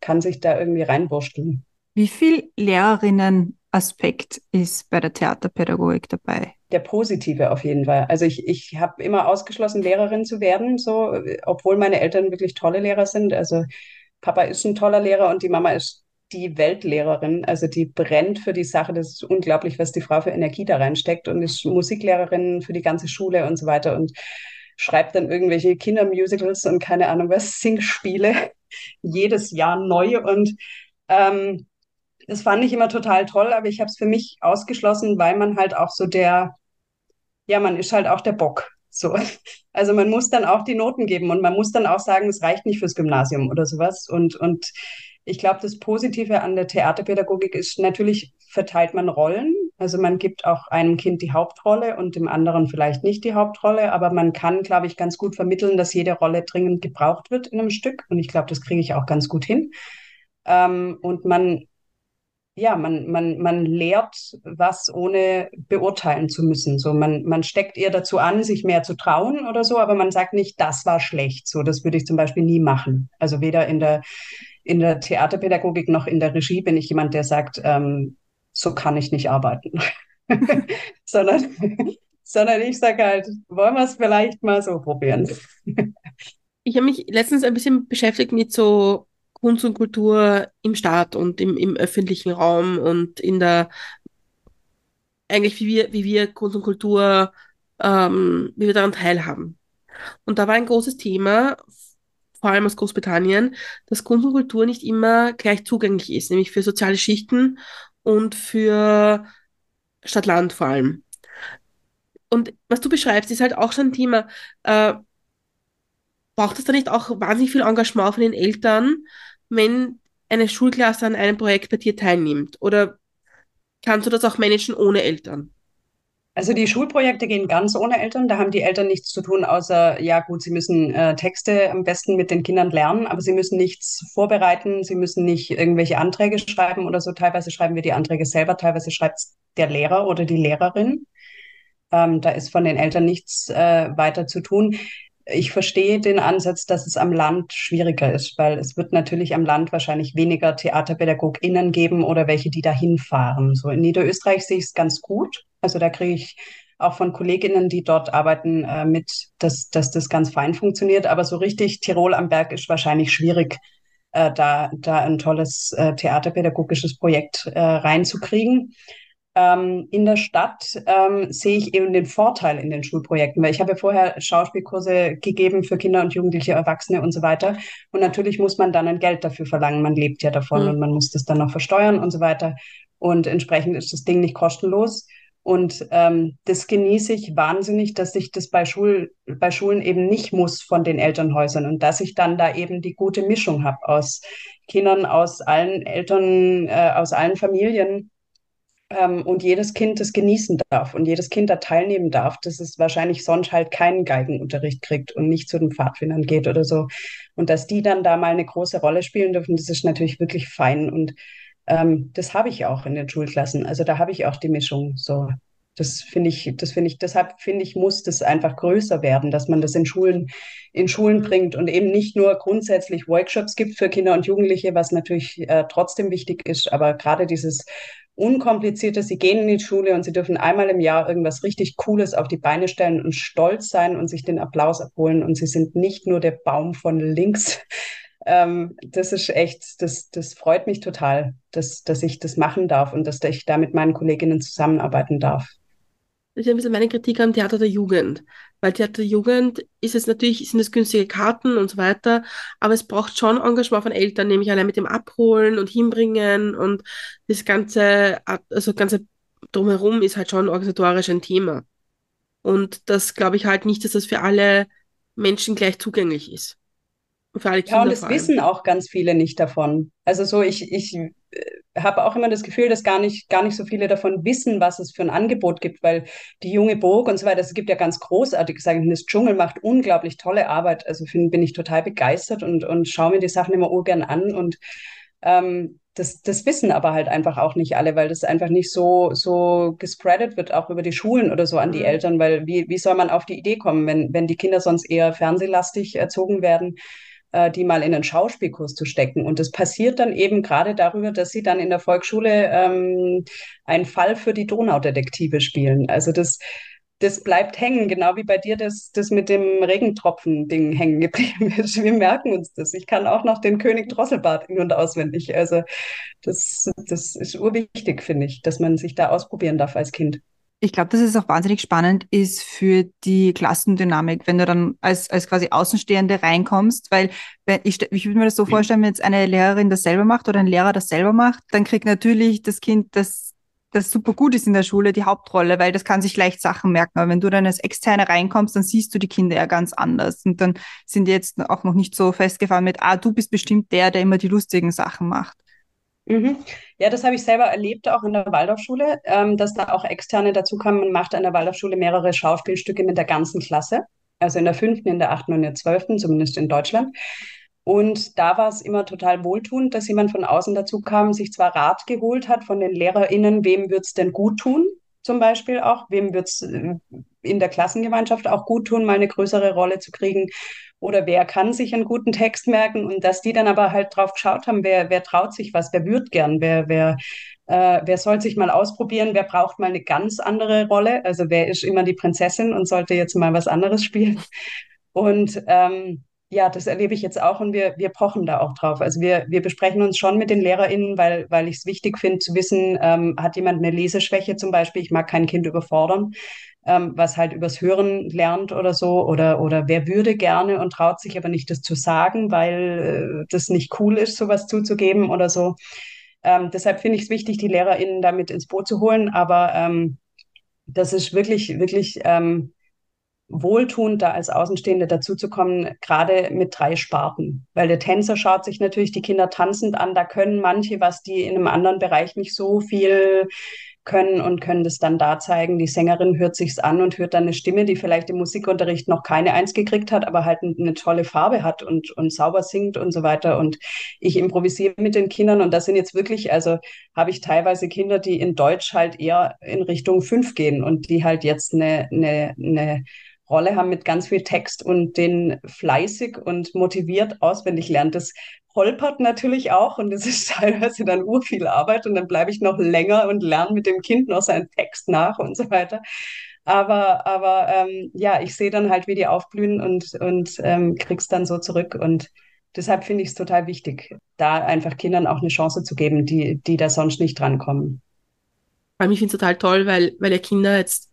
kann sich da irgendwie reinwursteln. Wie viel Lehrerinnen-Aspekt ist bei der Theaterpädagogik dabei? Der positive auf jeden Fall. Also ich, ich habe immer ausgeschlossen, Lehrerin zu werden, so, obwohl meine Eltern wirklich tolle Lehrer sind. Also Papa ist ein toller Lehrer und die Mama ist die Weltlehrerin, also die brennt für die Sache. Das ist unglaublich, was die Frau für Energie da reinsteckt und ist Musiklehrerin für die ganze Schule und so weiter und schreibt dann irgendwelche Kindermusicals und keine Ahnung was, Singspiele jedes Jahr neu und ähm, das fand ich immer total toll, aber ich habe es für mich ausgeschlossen, weil man halt auch so der, ja, man ist halt auch der Bock. So. Also man muss dann auch die Noten geben und man muss dann auch sagen, es reicht nicht fürs Gymnasium oder sowas. Und, und ich glaube, das Positive an der Theaterpädagogik ist, natürlich verteilt man Rollen. Also man gibt auch einem Kind die Hauptrolle und dem anderen vielleicht nicht die Hauptrolle, aber man kann, glaube ich, ganz gut vermitteln, dass jede Rolle dringend gebraucht wird in einem Stück. Und ich glaube, das kriege ich auch ganz gut hin. Ähm, und man, ja, man, man, man lehrt was, ohne beurteilen zu müssen. So, man, man steckt eher dazu an, sich mehr zu trauen oder so, aber man sagt nicht, das war schlecht. So, das würde ich zum Beispiel nie machen. Also weder in der in der Theaterpädagogik noch in der Regie bin ich jemand, der sagt, ähm, so kann ich nicht arbeiten. sondern, sondern ich sage halt, wollen wir es vielleicht mal so probieren. ich habe mich letztens ein bisschen beschäftigt mit so Kunst und Kultur im Staat und im, im öffentlichen Raum und in der eigentlich wie wir, wie wir Kunst und Kultur, ähm, wie wir daran teilhaben. Und da war ein großes Thema vor allem aus Großbritannien, dass Kunst und Kultur nicht immer gleich zugänglich ist, nämlich für soziale Schichten und für Stadt-Land vor allem. Und was du beschreibst, ist halt auch schon ein Thema. Äh, braucht es da nicht auch wahnsinnig viel Engagement von den Eltern, wenn eine Schulklasse an einem Projekt bei dir teilnimmt? Oder kannst du das auch managen ohne Eltern? Also die Schulprojekte gehen ganz ohne Eltern. Da haben die Eltern nichts zu tun, außer, ja gut, sie müssen äh, Texte am besten mit den Kindern lernen, aber sie müssen nichts vorbereiten, sie müssen nicht irgendwelche Anträge schreiben oder so. Teilweise schreiben wir die Anträge selber, teilweise schreibt der Lehrer oder die Lehrerin. Ähm, da ist von den Eltern nichts äh, weiter zu tun. Ich verstehe den Ansatz, dass es am Land schwieriger ist, weil es wird natürlich am Land wahrscheinlich weniger TheaterpädagogInnen geben oder welche, die da hinfahren. So in Niederösterreich sehe ich es ganz gut. Also da kriege ich auch von Kolleginnen, die dort arbeiten, äh, mit, dass, dass das ganz fein funktioniert. Aber so richtig Tirol am Berg ist wahrscheinlich schwierig, äh, da, da ein tolles äh, theaterpädagogisches Projekt äh, reinzukriegen. ähm, in der Stadt ähm, sehe ich eben den Vorteil in den Schulprojekten, weil ich habe ja vorher Schauspielkurse gegeben für Kinder und Jugendliche, Erwachsene und so weiter. Und natürlich muss man dann ein Geld dafür verlangen. Man lebt ja davon mhm. und man muss das dann noch versteuern und so weiter. Und entsprechend ist das Ding nicht kostenlos. Und ähm, das genieße ich wahnsinnig, dass ich das bei, Schul bei Schulen eben nicht muss von den Elternhäusern und dass ich dann da eben die gute Mischung habe aus Kindern aus allen Eltern, äh, aus allen Familien ähm, und jedes Kind das genießen darf und jedes Kind da teilnehmen darf, dass es wahrscheinlich sonst halt keinen Geigenunterricht kriegt und nicht zu den Pfadfindern geht oder so. Und dass die dann da mal eine große Rolle spielen dürfen, das ist natürlich wirklich fein. Und ähm, das habe ich auch in den Schulklassen. Also da habe ich auch die Mischung so. Das finde ich, das finde ich, deshalb finde ich, muss das einfach größer werden, dass man das in Schulen, in Schulen bringt und eben nicht nur grundsätzlich Workshops gibt für Kinder und Jugendliche, was natürlich äh, trotzdem wichtig ist, aber gerade dieses unkomplizierte, sie gehen in die Schule und sie dürfen einmal im Jahr irgendwas richtig Cooles auf die Beine stellen und stolz sein und sich den Applaus abholen und sie sind nicht nur der Baum von links. Ähm, das ist echt, das, das freut mich total, dass, dass ich das machen darf und dass ich da mit meinen Kolleginnen zusammenarbeiten darf. Das ist ein bisschen meine Kritik am Theater der Jugend. Weil Theater der Jugend ist es natürlich, sind es günstige Karten und so weiter, aber es braucht schon Engagement von Eltern, nämlich allein mit dem Abholen und Hinbringen und das ganze, also ganze drumherum ist halt schon organisatorisch ein Thema. Und das glaube ich halt nicht, dass das für alle Menschen gleich zugänglich ist. Für alle Kinder ja, und es wissen auch ganz viele nicht davon. Also so, ich, ich äh, habe auch immer das Gefühl, dass gar nicht, gar nicht so viele davon wissen, was es für ein Angebot gibt, weil die junge Burg und so weiter, es gibt ja ganz großartig sagen, das Dschungel macht unglaublich tolle Arbeit. Also find, bin ich total begeistert und, und schaue mir die Sachen immer urgern an und ähm, das, das wissen aber halt einfach auch nicht alle, weil das einfach nicht so, so gespreadet wird, auch über die Schulen oder so an die mhm. Eltern, weil wie, wie soll man auf die Idee kommen, wenn, wenn die Kinder sonst eher fernsehlastig erzogen werden? Äh, die mal in einen Schauspielkurs zu stecken. Und das passiert dann eben gerade darüber, dass sie dann in der Volksschule ähm, einen Fall für die Donaudetektive spielen. Also das, das bleibt hängen, genau wie bei dir das, das mit dem Regentropfen-Ding hängen geblieben ist. Wir merken uns das. Ich kann auch noch den König Drosselbart in- und auswendig. Also das, das ist urwichtig, finde ich, dass man sich da ausprobieren darf als Kind. Ich glaube, dass es auch wahnsinnig spannend ist für die Klassendynamik, wenn du dann als, als quasi Außenstehende reinkommst, weil wenn ich, ich würde mir das so vorstellen, wenn jetzt eine Lehrerin das selber macht oder ein Lehrer das selber macht, dann kriegt natürlich das Kind, das, das super gut ist in der Schule, die Hauptrolle, weil das kann sich leicht Sachen merken. Aber wenn du dann als Externe reinkommst, dann siehst du die Kinder ja ganz anders. Und dann sind die jetzt auch noch nicht so festgefahren mit, ah, du bist bestimmt der, der immer die lustigen Sachen macht. Mhm. Ja, das habe ich selber erlebt, auch in der Waldorfschule, ähm, dass da auch Externe dazu kamen. Man macht an der Waldorfschule mehrere Schauspielstücke mit der ganzen Klasse, also in der fünften, in der achten und in der zwölften, zumindest in Deutschland. Und da war es immer total wohltuend, dass jemand von außen dazu kam, sich zwar Rat geholt hat von den LehrerInnen, wem wird es denn gut tun, zum Beispiel auch, wem wird es äh, in der Klassengemeinschaft auch gut tun, mal eine größere Rolle zu kriegen. Oder wer kann sich einen guten Text merken? Und dass die dann aber halt drauf geschaut haben, wer, wer traut sich was, wer würde gern, wer, wer, äh, wer soll sich mal ausprobieren, wer braucht mal eine ganz andere Rolle, also wer ist immer die Prinzessin und sollte jetzt mal was anderes spielen. Und ähm, ja, das erlebe ich jetzt auch und wir, wir pochen da auch drauf. Also wir, wir besprechen uns schon mit den LehrerInnen, weil, weil ich es wichtig finde zu wissen, ähm, hat jemand eine Leseschwäche zum Beispiel, ich mag kein Kind überfordern ähm, was halt übers Hören lernt oder so, oder, oder wer würde gerne und traut sich aber nicht, das zu sagen, weil äh, das nicht cool ist, sowas zuzugeben oder so. Ähm, deshalb finde ich es wichtig, die LehrerInnen damit ins Boot zu holen, aber ähm, das ist wirklich, wirklich ähm, wohltuend, da als Außenstehende dazuzukommen, gerade mit drei Sparten. Weil der Tänzer schaut sich natürlich die Kinder tanzend an, da können manche, was die in einem anderen Bereich nicht so viel können und können das dann da zeigen. Die Sängerin hört sich's an und hört dann eine Stimme, die vielleicht im Musikunterricht noch keine Eins gekriegt hat, aber halt eine tolle Farbe hat und, und sauber singt und so weiter. Und ich improvisiere mit den Kindern und das sind jetzt wirklich, also habe ich teilweise Kinder, die in Deutsch halt eher in Richtung fünf gehen und die halt jetzt eine, eine, eine Rolle haben mit ganz viel Text und den fleißig und motiviert auswendig lernt. Das holpert natürlich auch und es ist teilweise dann urviel Arbeit und dann bleibe ich noch länger und lerne mit dem Kind noch seinen Text nach und so weiter. Aber, aber ähm, ja, ich sehe dann halt, wie die aufblühen und, und ähm, krieg's dann so zurück. Und deshalb finde ich es total wichtig, da einfach Kindern auch eine Chance zu geben, die, die da sonst nicht drankommen. allem, ich finde es total toll, weil, weil ja Kinder jetzt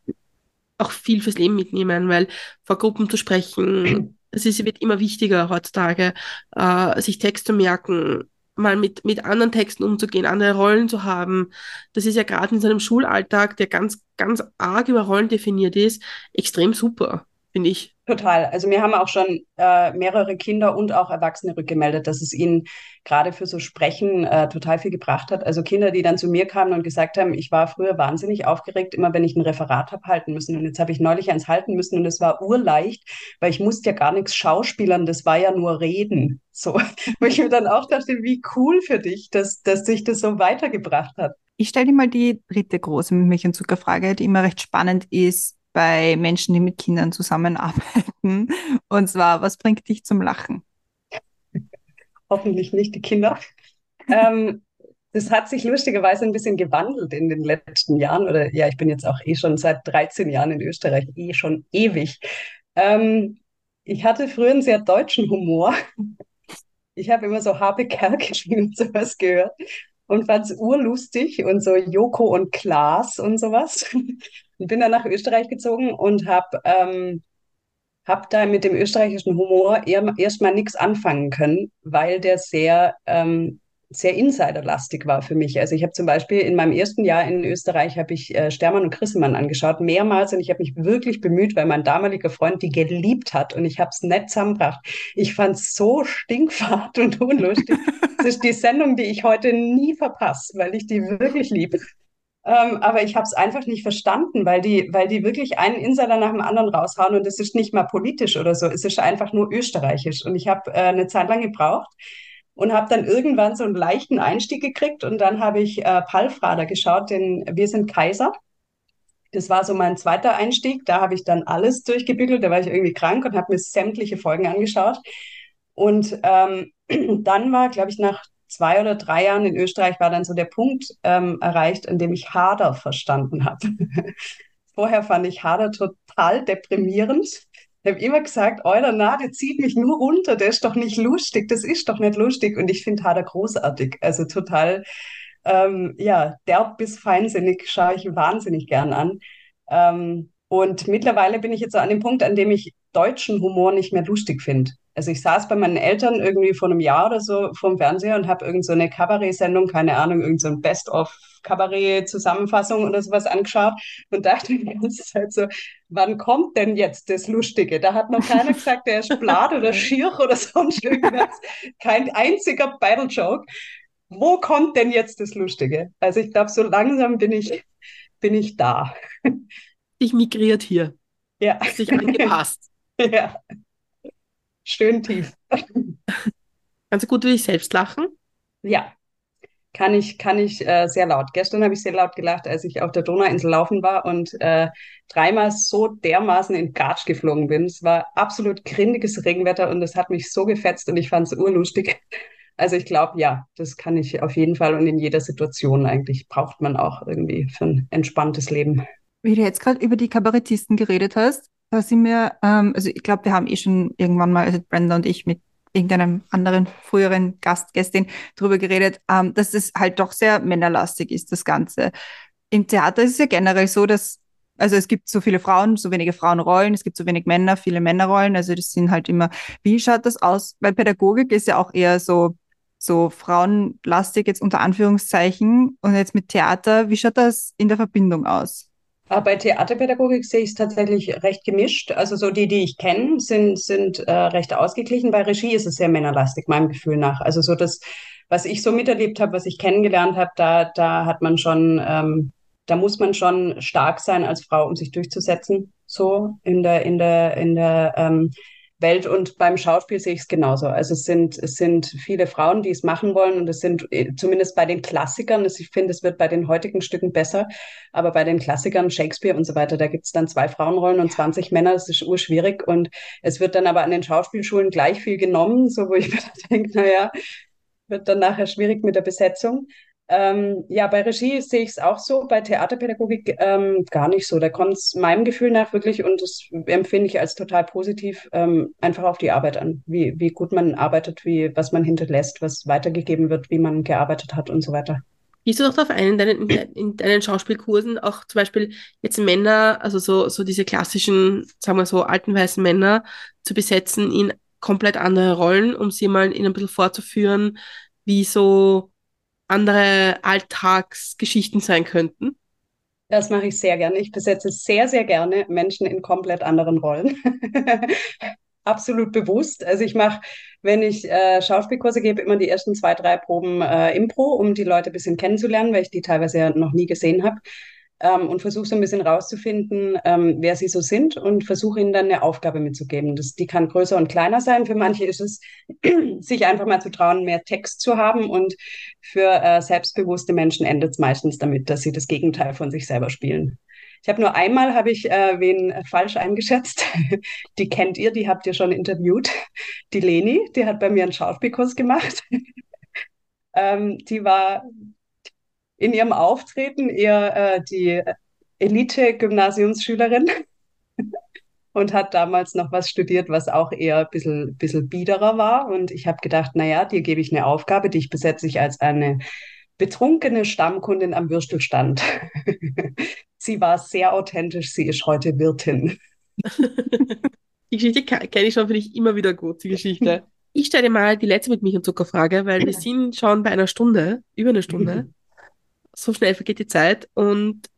auch viel fürs Leben mitnehmen, weil vor Gruppen zu sprechen, es ist, wird immer wichtiger heutzutage, äh, sich Text zu merken, mal mit, mit anderen Texten umzugehen, andere Rollen zu haben. Das ist ja gerade in seinem Schulalltag, der ganz, ganz arg über Rollen definiert ist, extrem super, finde ich. Total. Also mir haben auch schon äh, mehrere Kinder und auch Erwachsene rückgemeldet, dass es ihnen gerade für so Sprechen äh, total viel gebracht hat. Also Kinder, die dann zu mir kamen und gesagt haben, ich war früher wahnsinnig aufgeregt, immer wenn ich ein Referat habe halten müssen. Und jetzt habe ich neulich eins halten müssen und es war urleicht, weil ich musste ja gar nichts schauspielern, das war ja nur reden. So, wo ich mir dann auch dachte, wie cool für dich, dass, dass sich das so weitergebracht hat. Ich stelle dir mal die dritte große Milch- und Zuckerfrage, die immer recht spannend ist bei Menschen, die mit Kindern zusammenarbeiten. Und zwar, was bringt dich zum Lachen? Hoffentlich nicht die Kinder. ähm, das hat sich lustigerweise ein bisschen gewandelt in den letzten Jahren. Oder ja, ich bin jetzt auch eh schon seit 13 Jahren in Österreich, eh schon ewig. Ähm, ich hatte früher einen sehr deutschen Humor. Ich habe immer so Habe Kerkeling und sowas gehört und fand es urlustig und so Joko und Klaas und sowas. Und bin dann nach Österreich gezogen und habe ähm, hab da mit dem österreichischen Humor erstmal nichts anfangen können, weil der sehr, ähm, sehr insiderlastig war für mich. Also ich habe zum Beispiel in meinem ersten Jahr in Österreich habe ich äh, Stermann und Grissemann angeschaut, mehrmals und ich habe mich wirklich bemüht, weil mein damaliger Freund die geliebt hat und ich habe es nicht zusammengebracht. Ich fand es so stinkfad und unlustig. das ist die Sendung, die ich heute nie verpasse, weil ich die wirklich liebe. Ähm, aber ich habe es einfach nicht verstanden, weil die, weil die wirklich einen Insider nach dem anderen raushauen und es ist nicht mal politisch oder so, es ist einfach nur österreichisch. Und ich habe äh, eine Zeit lang gebraucht und habe dann irgendwann so einen leichten Einstieg gekriegt und dann habe ich äh, Palfrader geschaut, den Wir sind Kaiser. Das war so mein zweiter Einstieg. Da habe ich dann alles durchgebügelt. Da war ich irgendwie krank und habe mir sämtliche Folgen angeschaut. Und ähm, dann war, glaube ich, nach zwei oder drei Jahren in Österreich war dann so der Punkt ähm, erreicht, an dem ich Hader verstanden habe. Vorher fand ich Hader total deprimierend. Ich habe immer gesagt, euer Nade zieht mich nur runter, der ist doch nicht lustig, das ist doch nicht lustig. Und ich finde Hader großartig, also total, ähm, ja, derb bis feinsinnig schaue ich wahnsinnig gern an. Ähm, und mittlerweile bin ich jetzt so an dem Punkt, an dem ich deutschen Humor nicht mehr lustig finde. Also ich saß bei meinen Eltern irgendwie vor einem Jahr oder so vorm Fernseher und habe irgend so eine Kabarett-Sendung, keine Ahnung, irgend so ein Best-of-Kabarett-Zusammenfassung oder sowas angeschaut und dachte die ganze Zeit so, wann kommt denn jetzt das Lustige? Da hat noch keiner gesagt, der ist Blatt oder Schirch oder sonst irgendwas. Kein einziger Battle-Joke. Wo kommt denn jetzt das Lustige? Also ich glaube, so langsam bin ich, bin ich da. Ich migriert hier. Ja. Sich angepasst. ja. Schön tief. Kannst du gut über dich selbst lachen? Ja, kann ich, kann ich äh, sehr laut. Gestern habe ich sehr laut gelacht, als ich auf der Donauinsel laufen war und äh, dreimal so dermaßen in Gatsch geflogen bin. Es war absolut grindiges Regenwetter und es hat mich so gefetzt und ich fand es urlustig. Also ich glaube, ja, das kann ich auf jeden Fall und in jeder Situation eigentlich braucht man auch irgendwie für ein entspanntes Leben. Wie du jetzt gerade über die Kabarettisten geredet hast, da sind wir, ähm, also ich glaube, wir haben eh schon irgendwann mal, also Brenda und ich mit irgendeinem anderen früheren Gast, Gästin drüber geredet, ähm, dass es halt doch sehr männerlastig ist, das Ganze. Im Theater ist es ja generell so, dass, also es gibt so viele Frauen, so wenige Frauenrollen, es gibt so wenig Männer, viele Männerrollen, also das sind halt immer, wie schaut das aus? Weil Pädagogik ist ja auch eher so, so frauenlastig jetzt unter Anführungszeichen und jetzt mit Theater, wie schaut das in der Verbindung aus? Aber bei Theaterpädagogik sehe ich es tatsächlich recht gemischt. Also so die, die ich kenne, sind, sind äh, recht ausgeglichen. Bei Regie ist es sehr männerlastig, meinem Gefühl nach. Also so das, was ich so miterlebt habe, was ich kennengelernt habe, da, da hat man schon, ähm, da muss man schon stark sein als Frau, um sich durchzusetzen. So in der, in der, in der ähm, Welt und beim Schauspiel sehe ich es genauso. Also es sind, es sind viele Frauen, die es machen wollen und es sind äh, zumindest bei den Klassikern, ich finde, es wird bei den heutigen Stücken besser, aber bei den Klassikern, Shakespeare und so weiter, da gibt es dann zwei Frauenrollen und 20 Männer, das ist urschwierig und es wird dann aber an den Schauspielschulen gleich viel genommen, so wo ich mir denke, naja, wird dann nachher schwierig mit der Besetzung. Ähm, ja, bei Regie sehe ich es auch so, bei Theaterpädagogik ähm, gar nicht so. Da kommt es meinem Gefühl nach wirklich, und das empfinde ich als total positiv, ähm, einfach auf die Arbeit an. Wie, wie gut man arbeitet, wie, was man hinterlässt, was weitergegeben wird, wie man gearbeitet hat und so weiter. Gehst du doch darauf ein, in deinen, in deinen Schauspielkursen auch zum Beispiel jetzt Männer, also so, so diese klassischen, sagen wir so, alten weißen Männer zu besetzen in komplett andere Rollen, um sie mal in ein bisschen vorzuführen, wie so andere Alltagsgeschichten sein könnten? Das mache ich sehr gerne. Ich besetze sehr, sehr gerne Menschen in komplett anderen Rollen. Absolut bewusst. Also ich mache, wenn ich äh, Schauspielkurse gebe, immer die ersten zwei, drei Proben äh, Impro, um die Leute ein bisschen kennenzulernen, weil ich die teilweise ja noch nie gesehen habe ähm, und versuche so ein bisschen rauszufinden, ähm, wer sie so sind und versuche ihnen dann eine Aufgabe mitzugeben. Das, die kann größer und kleiner sein. Für manche ist es, sich einfach mal zu trauen, mehr Text zu haben und für äh, selbstbewusste Menschen endet es meistens damit, dass sie das Gegenteil von sich selber spielen. Ich habe nur einmal habe ich äh, wen falsch eingeschätzt. die kennt ihr, die habt ihr schon interviewt. Die Leni, die hat bei mir einen Schauspielkurs gemacht. ähm, die war in ihrem Auftreten eher äh, die Elite-Gymnasiumsschülerin und hat damals noch was studiert, was auch eher ein bisschen, bisschen biederer war. Und ich habe gedacht, naja, dir gebe ich eine Aufgabe, die ich besetze ich als eine betrunkene Stammkundin am Würstelstand. sie war sehr authentisch, sie ist heute Wirtin. die Geschichte kenne ich schon, finde ich immer wieder gut, die Geschichte. Ich stelle mal die letzte mit Milch und Zuckerfrage, weil wir sind schon bei einer Stunde, über eine Stunde so schnell vergeht die Zeit und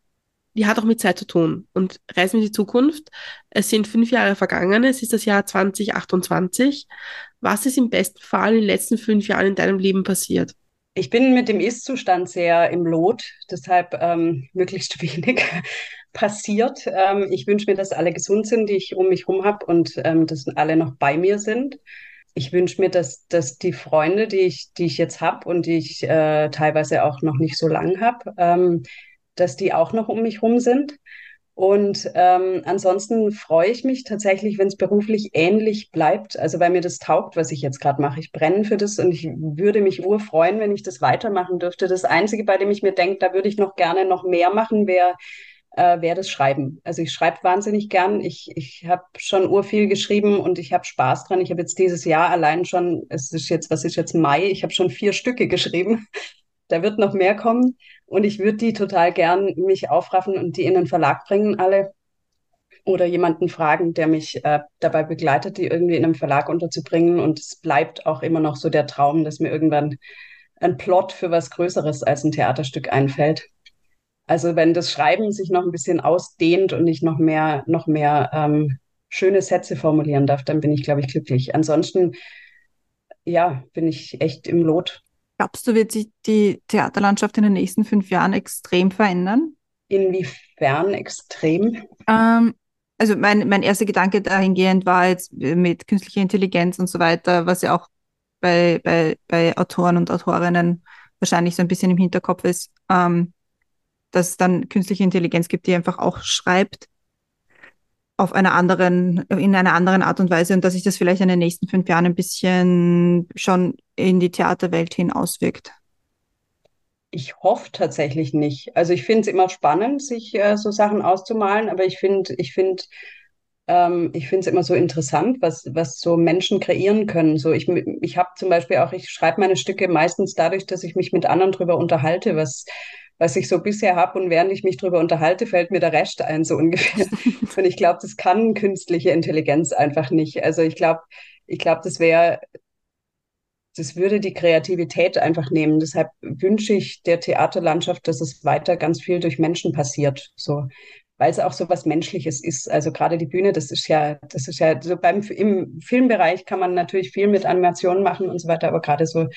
die hat auch mit Zeit zu tun. Und Reisen in die Zukunft, es sind fünf Jahre vergangen, es ist das Jahr 2028. Was ist im besten Fall in den letzten fünf Jahren in deinem Leben passiert? Ich bin mit dem Ist-Zustand sehr im Lot, deshalb ähm, möglichst wenig passiert. Ähm, ich wünsche mir, dass alle gesund sind, die ich um mich herum habe und ähm, dass alle noch bei mir sind ich wünsche mir, dass, dass die Freunde, die ich, die ich jetzt habe und die ich äh, teilweise auch noch nicht so lang habe, ähm, dass die auch noch um mich rum sind. Und ähm, ansonsten freue ich mich tatsächlich, wenn es beruflich ähnlich bleibt, also weil mir das taugt, was ich jetzt gerade mache. Ich brenne für das und ich würde mich urfreuen, wenn ich das weitermachen dürfte. Das Einzige, bei dem ich mir denke, da würde ich noch gerne noch mehr machen, wäre äh, wäre das Schreiben. Also ich schreibe wahnsinnig gern. Ich, ich habe schon urviel geschrieben und ich habe Spaß dran. Ich habe jetzt dieses Jahr allein schon, es ist jetzt, was ist jetzt Mai, ich habe schon vier Stücke geschrieben. Da wird noch mehr kommen und ich würde die total gern mich aufraffen und die in den Verlag bringen, alle. Oder jemanden fragen, der mich äh, dabei begleitet, die irgendwie in einem Verlag unterzubringen. Und es bleibt auch immer noch so der Traum, dass mir irgendwann ein Plot für was Größeres als ein Theaterstück einfällt. Also wenn das Schreiben sich noch ein bisschen ausdehnt und ich noch mehr, noch mehr ähm, schöne Sätze formulieren darf, dann bin ich, glaube ich, glücklich. Ansonsten, ja, bin ich echt im Lot. Glaubst du, wird sich die Theaterlandschaft in den nächsten fünf Jahren extrem verändern? Inwiefern extrem? Ähm, also mein, mein erster Gedanke dahingehend war jetzt mit künstlicher Intelligenz und so weiter, was ja auch bei, bei, bei Autoren und Autorinnen wahrscheinlich so ein bisschen im Hinterkopf ist. Ähm, dass es dann künstliche Intelligenz gibt, die einfach auch schreibt auf einer anderen, in einer anderen Art und Weise und dass sich das vielleicht in den nächsten fünf Jahren ein bisschen schon in die Theaterwelt hin auswirkt? Ich hoffe tatsächlich nicht. Also ich finde es immer spannend, sich äh, so Sachen auszumalen, aber ich finde, ich finde, ähm, ich finde es immer so interessant, was, was so Menschen kreieren können. So ich, ich habe zum Beispiel auch, ich schreibe meine Stücke meistens dadurch, dass ich mich mit anderen drüber unterhalte, was was ich so bisher habe. Und während ich mich darüber unterhalte, fällt mir der Rest ein, so ungefähr. Und ich glaube, das kann künstliche Intelligenz einfach nicht. Also ich glaube, ich glaube, das wäre, das würde die Kreativität einfach nehmen. Deshalb wünsche ich der Theaterlandschaft, dass es weiter ganz viel durch Menschen passiert. So, weil es auch so was Menschliches ist. Also gerade die Bühne, das ist ja, das ist ja so beim im Filmbereich kann man natürlich viel mit Animationen machen und so weiter, aber gerade so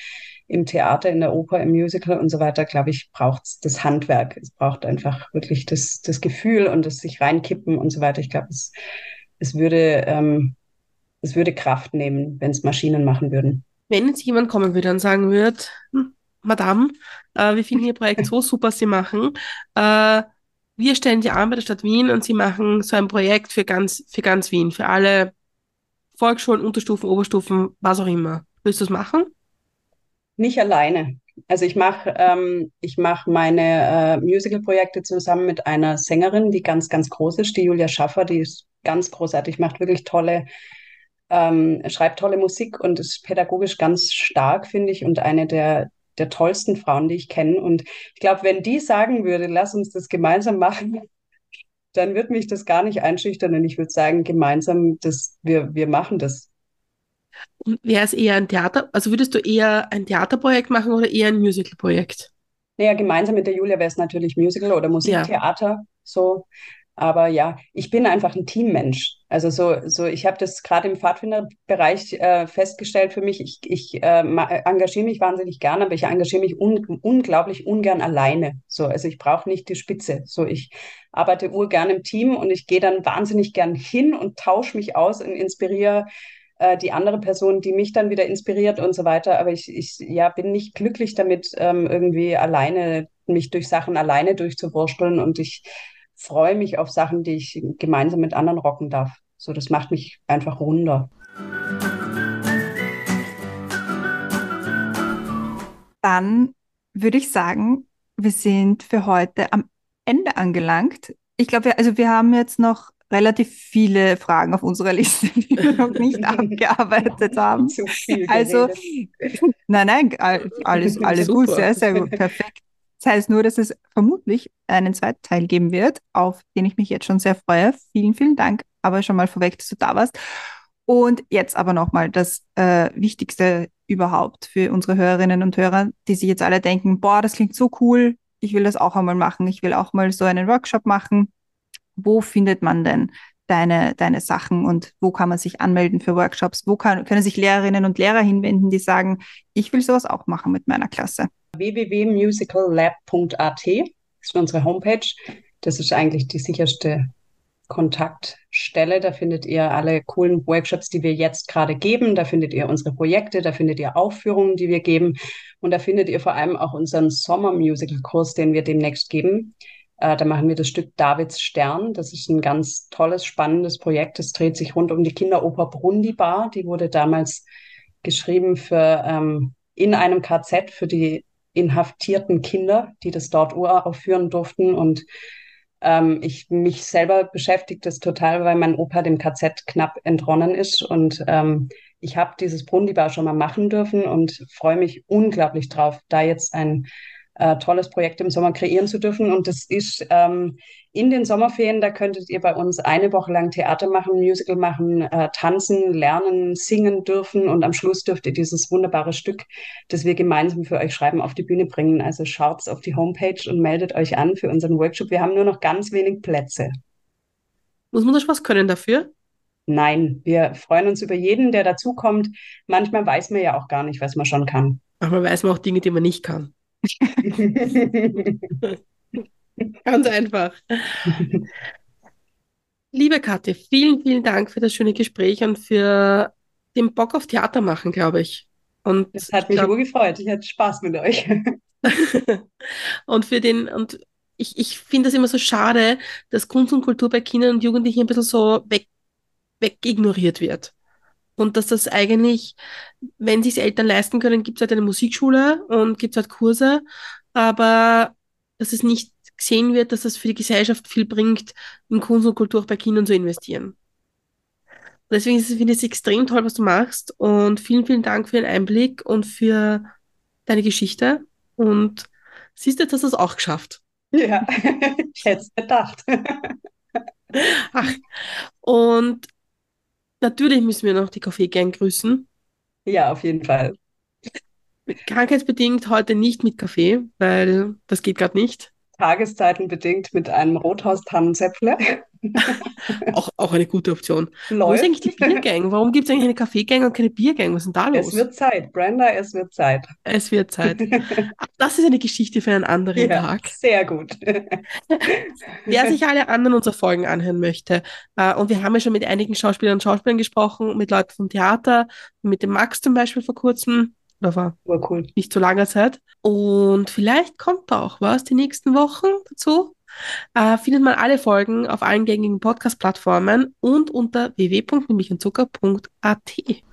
im Theater, in der Oper, im Musical und so weiter, glaube ich, braucht es das Handwerk. Es braucht einfach wirklich das, das Gefühl und das sich reinkippen und so weiter. Ich glaube, es, es würde, ähm, es würde Kraft nehmen, wenn es Maschinen machen würden. Wenn jetzt jemand kommen würde und sagen würde, hm, Madame, äh, wir finden Ihr Projekt so super, Sie machen, äh, wir stellen Sie an bei der Stadt Wien und Sie machen so ein Projekt für ganz, für ganz Wien, für alle Volksschulen, Unterstufen, Oberstufen, was auch immer. Willst du es machen? Nicht alleine. Also ich mache ähm, mach meine äh, Musical-Projekte zusammen mit einer Sängerin, die ganz, ganz groß ist, die Julia Schaffer, die ist ganz großartig, macht wirklich tolle, ähm, schreibt tolle Musik und ist pädagogisch ganz stark, finde ich, und eine der, der tollsten Frauen, die ich kenne. Und ich glaube, wenn die sagen würde, lass uns das gemeinsam machen, dann wird mich das gar nicht einschüchtern. Und ich würde sagen, gemeinsam, das, wir, wir machen das. Und wäre es eher ein Theater, also würdest du eher ein Theaterprojekt machen oder eher ein Musicalprojekt? Naja, gemeinsam mit der Julia wäre es natürlich Musical oder Musiktheater. Ja. So. Aber ja, ich bin einfach ein Teammensch. Also so, so ich habe das gerade im Pfadfinderbereich äh, festgestellt für mich. Ich, ich äh, engagiere mich wahnsinnig gern, aber ich engagiere mich un unglaublich ungern alleine. So, also ich brauche nicht die Spitze. So, ich arbeite urgern im Team und ich gehe dann wahnsinnig gern hin und tausche mich aus und inspiriere äh, die andere Person, die mich dann wieder inspiriert und so weiter. Aber ich, ich ja, bin nicht glücklich damit, ähm, irgendwie alleine mich durch Sachen alleine durchzuwursteln und ich freue mich auf Sachen, die ich gemeinsam mit anderen rocken darf. So, das macht mich einfach runder. Dann würde ich sagen, wir sind für heute am Ende angelangt. Ich glaube, also wir haben jetzt noch relativ viele Fragen auf unserer Liste, die wir noch nicht abgearbeitet haben. Viel also, nein, nein, alles, alles gut, sehr, sehr gut, perfekt. Das heißt nur, dass es vermutlich einen zweiten Teil geben wird, auf den ich mich jetzt schon sehr freue. Vielen, vielen Dank, aber schon mal vorweg, dass du da warst. Und jetzt aber nochmal das äh, Wichtigste überhaupt für unsere Hörerinnen und Hörer, die sich jetzt alle denken, boah, das klingt so cool, ich will das auch einmal machen, ich will auch mal so einen Workshop machen. Wo findet man denn deine, deine Sachen und wo kann man sich anmelden für Workshops? Wo kann, können sich Lehrerinnen und Lehrer hinwenden, die sagen, ich will sowas auch machen mit meiner Klasse? www.musicallab.at ist unsere Homepage. Das ist eigentlich die sicherste Kontaktstelle. Da findet ihr alle coolen Workshops, die wir jetzt gerade geben. Da findet ihr unsere Projekte, da findet ihr Aufführungen, die wir geben. Und da findet ihr vor allem auch unseren Sommer-Musical-Kurs, den wir demnächst geben. Äh, da machen wir das Stück Davids Stern. Das ist ein ganz tolles, spannendes Projekt. Das dreht sich rund um die Kinderoper Brundibar. Die wurde damals geschrieben für ähm, in einem KZ für die inhaftierten Kinder, die das dort uraufführen durften. Und ähm, ich mich selber beschäftigt das total, weil mein Opa dem KZ knapp entronnen ist. Und ähm, ich habe dieses Brundibar schon mal machen dürfen und freue mich unglaublich drauf, da jetzt ein äh, tolles Projekt im Sommer kreieren zu dürfen. Und das ist ähm, in den Sommerferien, da könntet ihr bei uns eine Woche lang Theater machen, Musical machen, äh, tanzen, lernen, singen dürfen. Und am Schluss dürft ihr dieses wunderbare Stück, das wir gemeinsam für euch schreiben, auf die Bühne bringen. Also schaut auf die Homepage und meldet euch an für unseren Workshop. Wir haben nur noch ganz wenig Plätze. Muss man das was können dafür? Nein, wir freuen uns über jeden, der dazukommt. Manchmal weiß man ja auch gar nicht, was man schon kann. Aber weiß man auch Dinge, die man nicht kann. Ganz einfach. Liebe Kathi, vielen, vielen Dank für das schöne Gespräch und für den Bock auf Theater machen, glaube ich. Und das hat mich glaub, gefreut. Ich hatte Spaß mit euch. und für den, und ich, ich finde es immer so schade, dass Kunst und Kultur bei Kindern und Jugendlichen ein bisschen so weg, wegignoriert wird. Und dass das eigentlich, wenn sich Eltern leisten können, gibt es halt eine Musikschule und gibt es halt Kurse, aber dass es nicht gesehen wird, dass das für die Gesellschaft viel bringt, in Kunst und Kultur auch bei Kindern zu investieren. Und deswegen finde ich es extrem toll, was du machst und vielen, vielen Dank für den Einblick und für deine Geschichte und siehst du, jetzt hast du es auch geschafft. Ja, ich hätte es gedacht. Ach, und Natürlich müssen wir noch die Kaffeegang grüßen. Ja, auf jeden Fall. Krankheitsbedingt heute nicht mit Kaffee, weil das geht gerade nicht. Tageszeitenbedingt mit einem Rothaus-Tannenzäpfle. auch, auch eine gute Option. Läuft. Wo ist eigentlich die Biergang? Warum gibt es eigentlich eine Kaffeegang und keine Biergang? Was ist denn da los? Es wird Zeit, Brenda, es wird Zeit. Es wird Zeit. Das ist eine Geschichte für einen anderen ja, Tag. Sehr gut. Wer sich alle anderen unserer Folgen anhören möchte, äh, und wir haben ja schon mit einigen Schauspielern und Schauspielern gesprochen, mit Leuten vom Theater, mit dem Max zum Beispiel vor kurzem, oder vor cool. nicht so langer Zeit. Und vielleicht kommt da auch was die nächsten Wochen dazu. Äh, findet man alle Folgen auf allen gängigen Podcast-Plattformen und unter www.milchundzucker.at.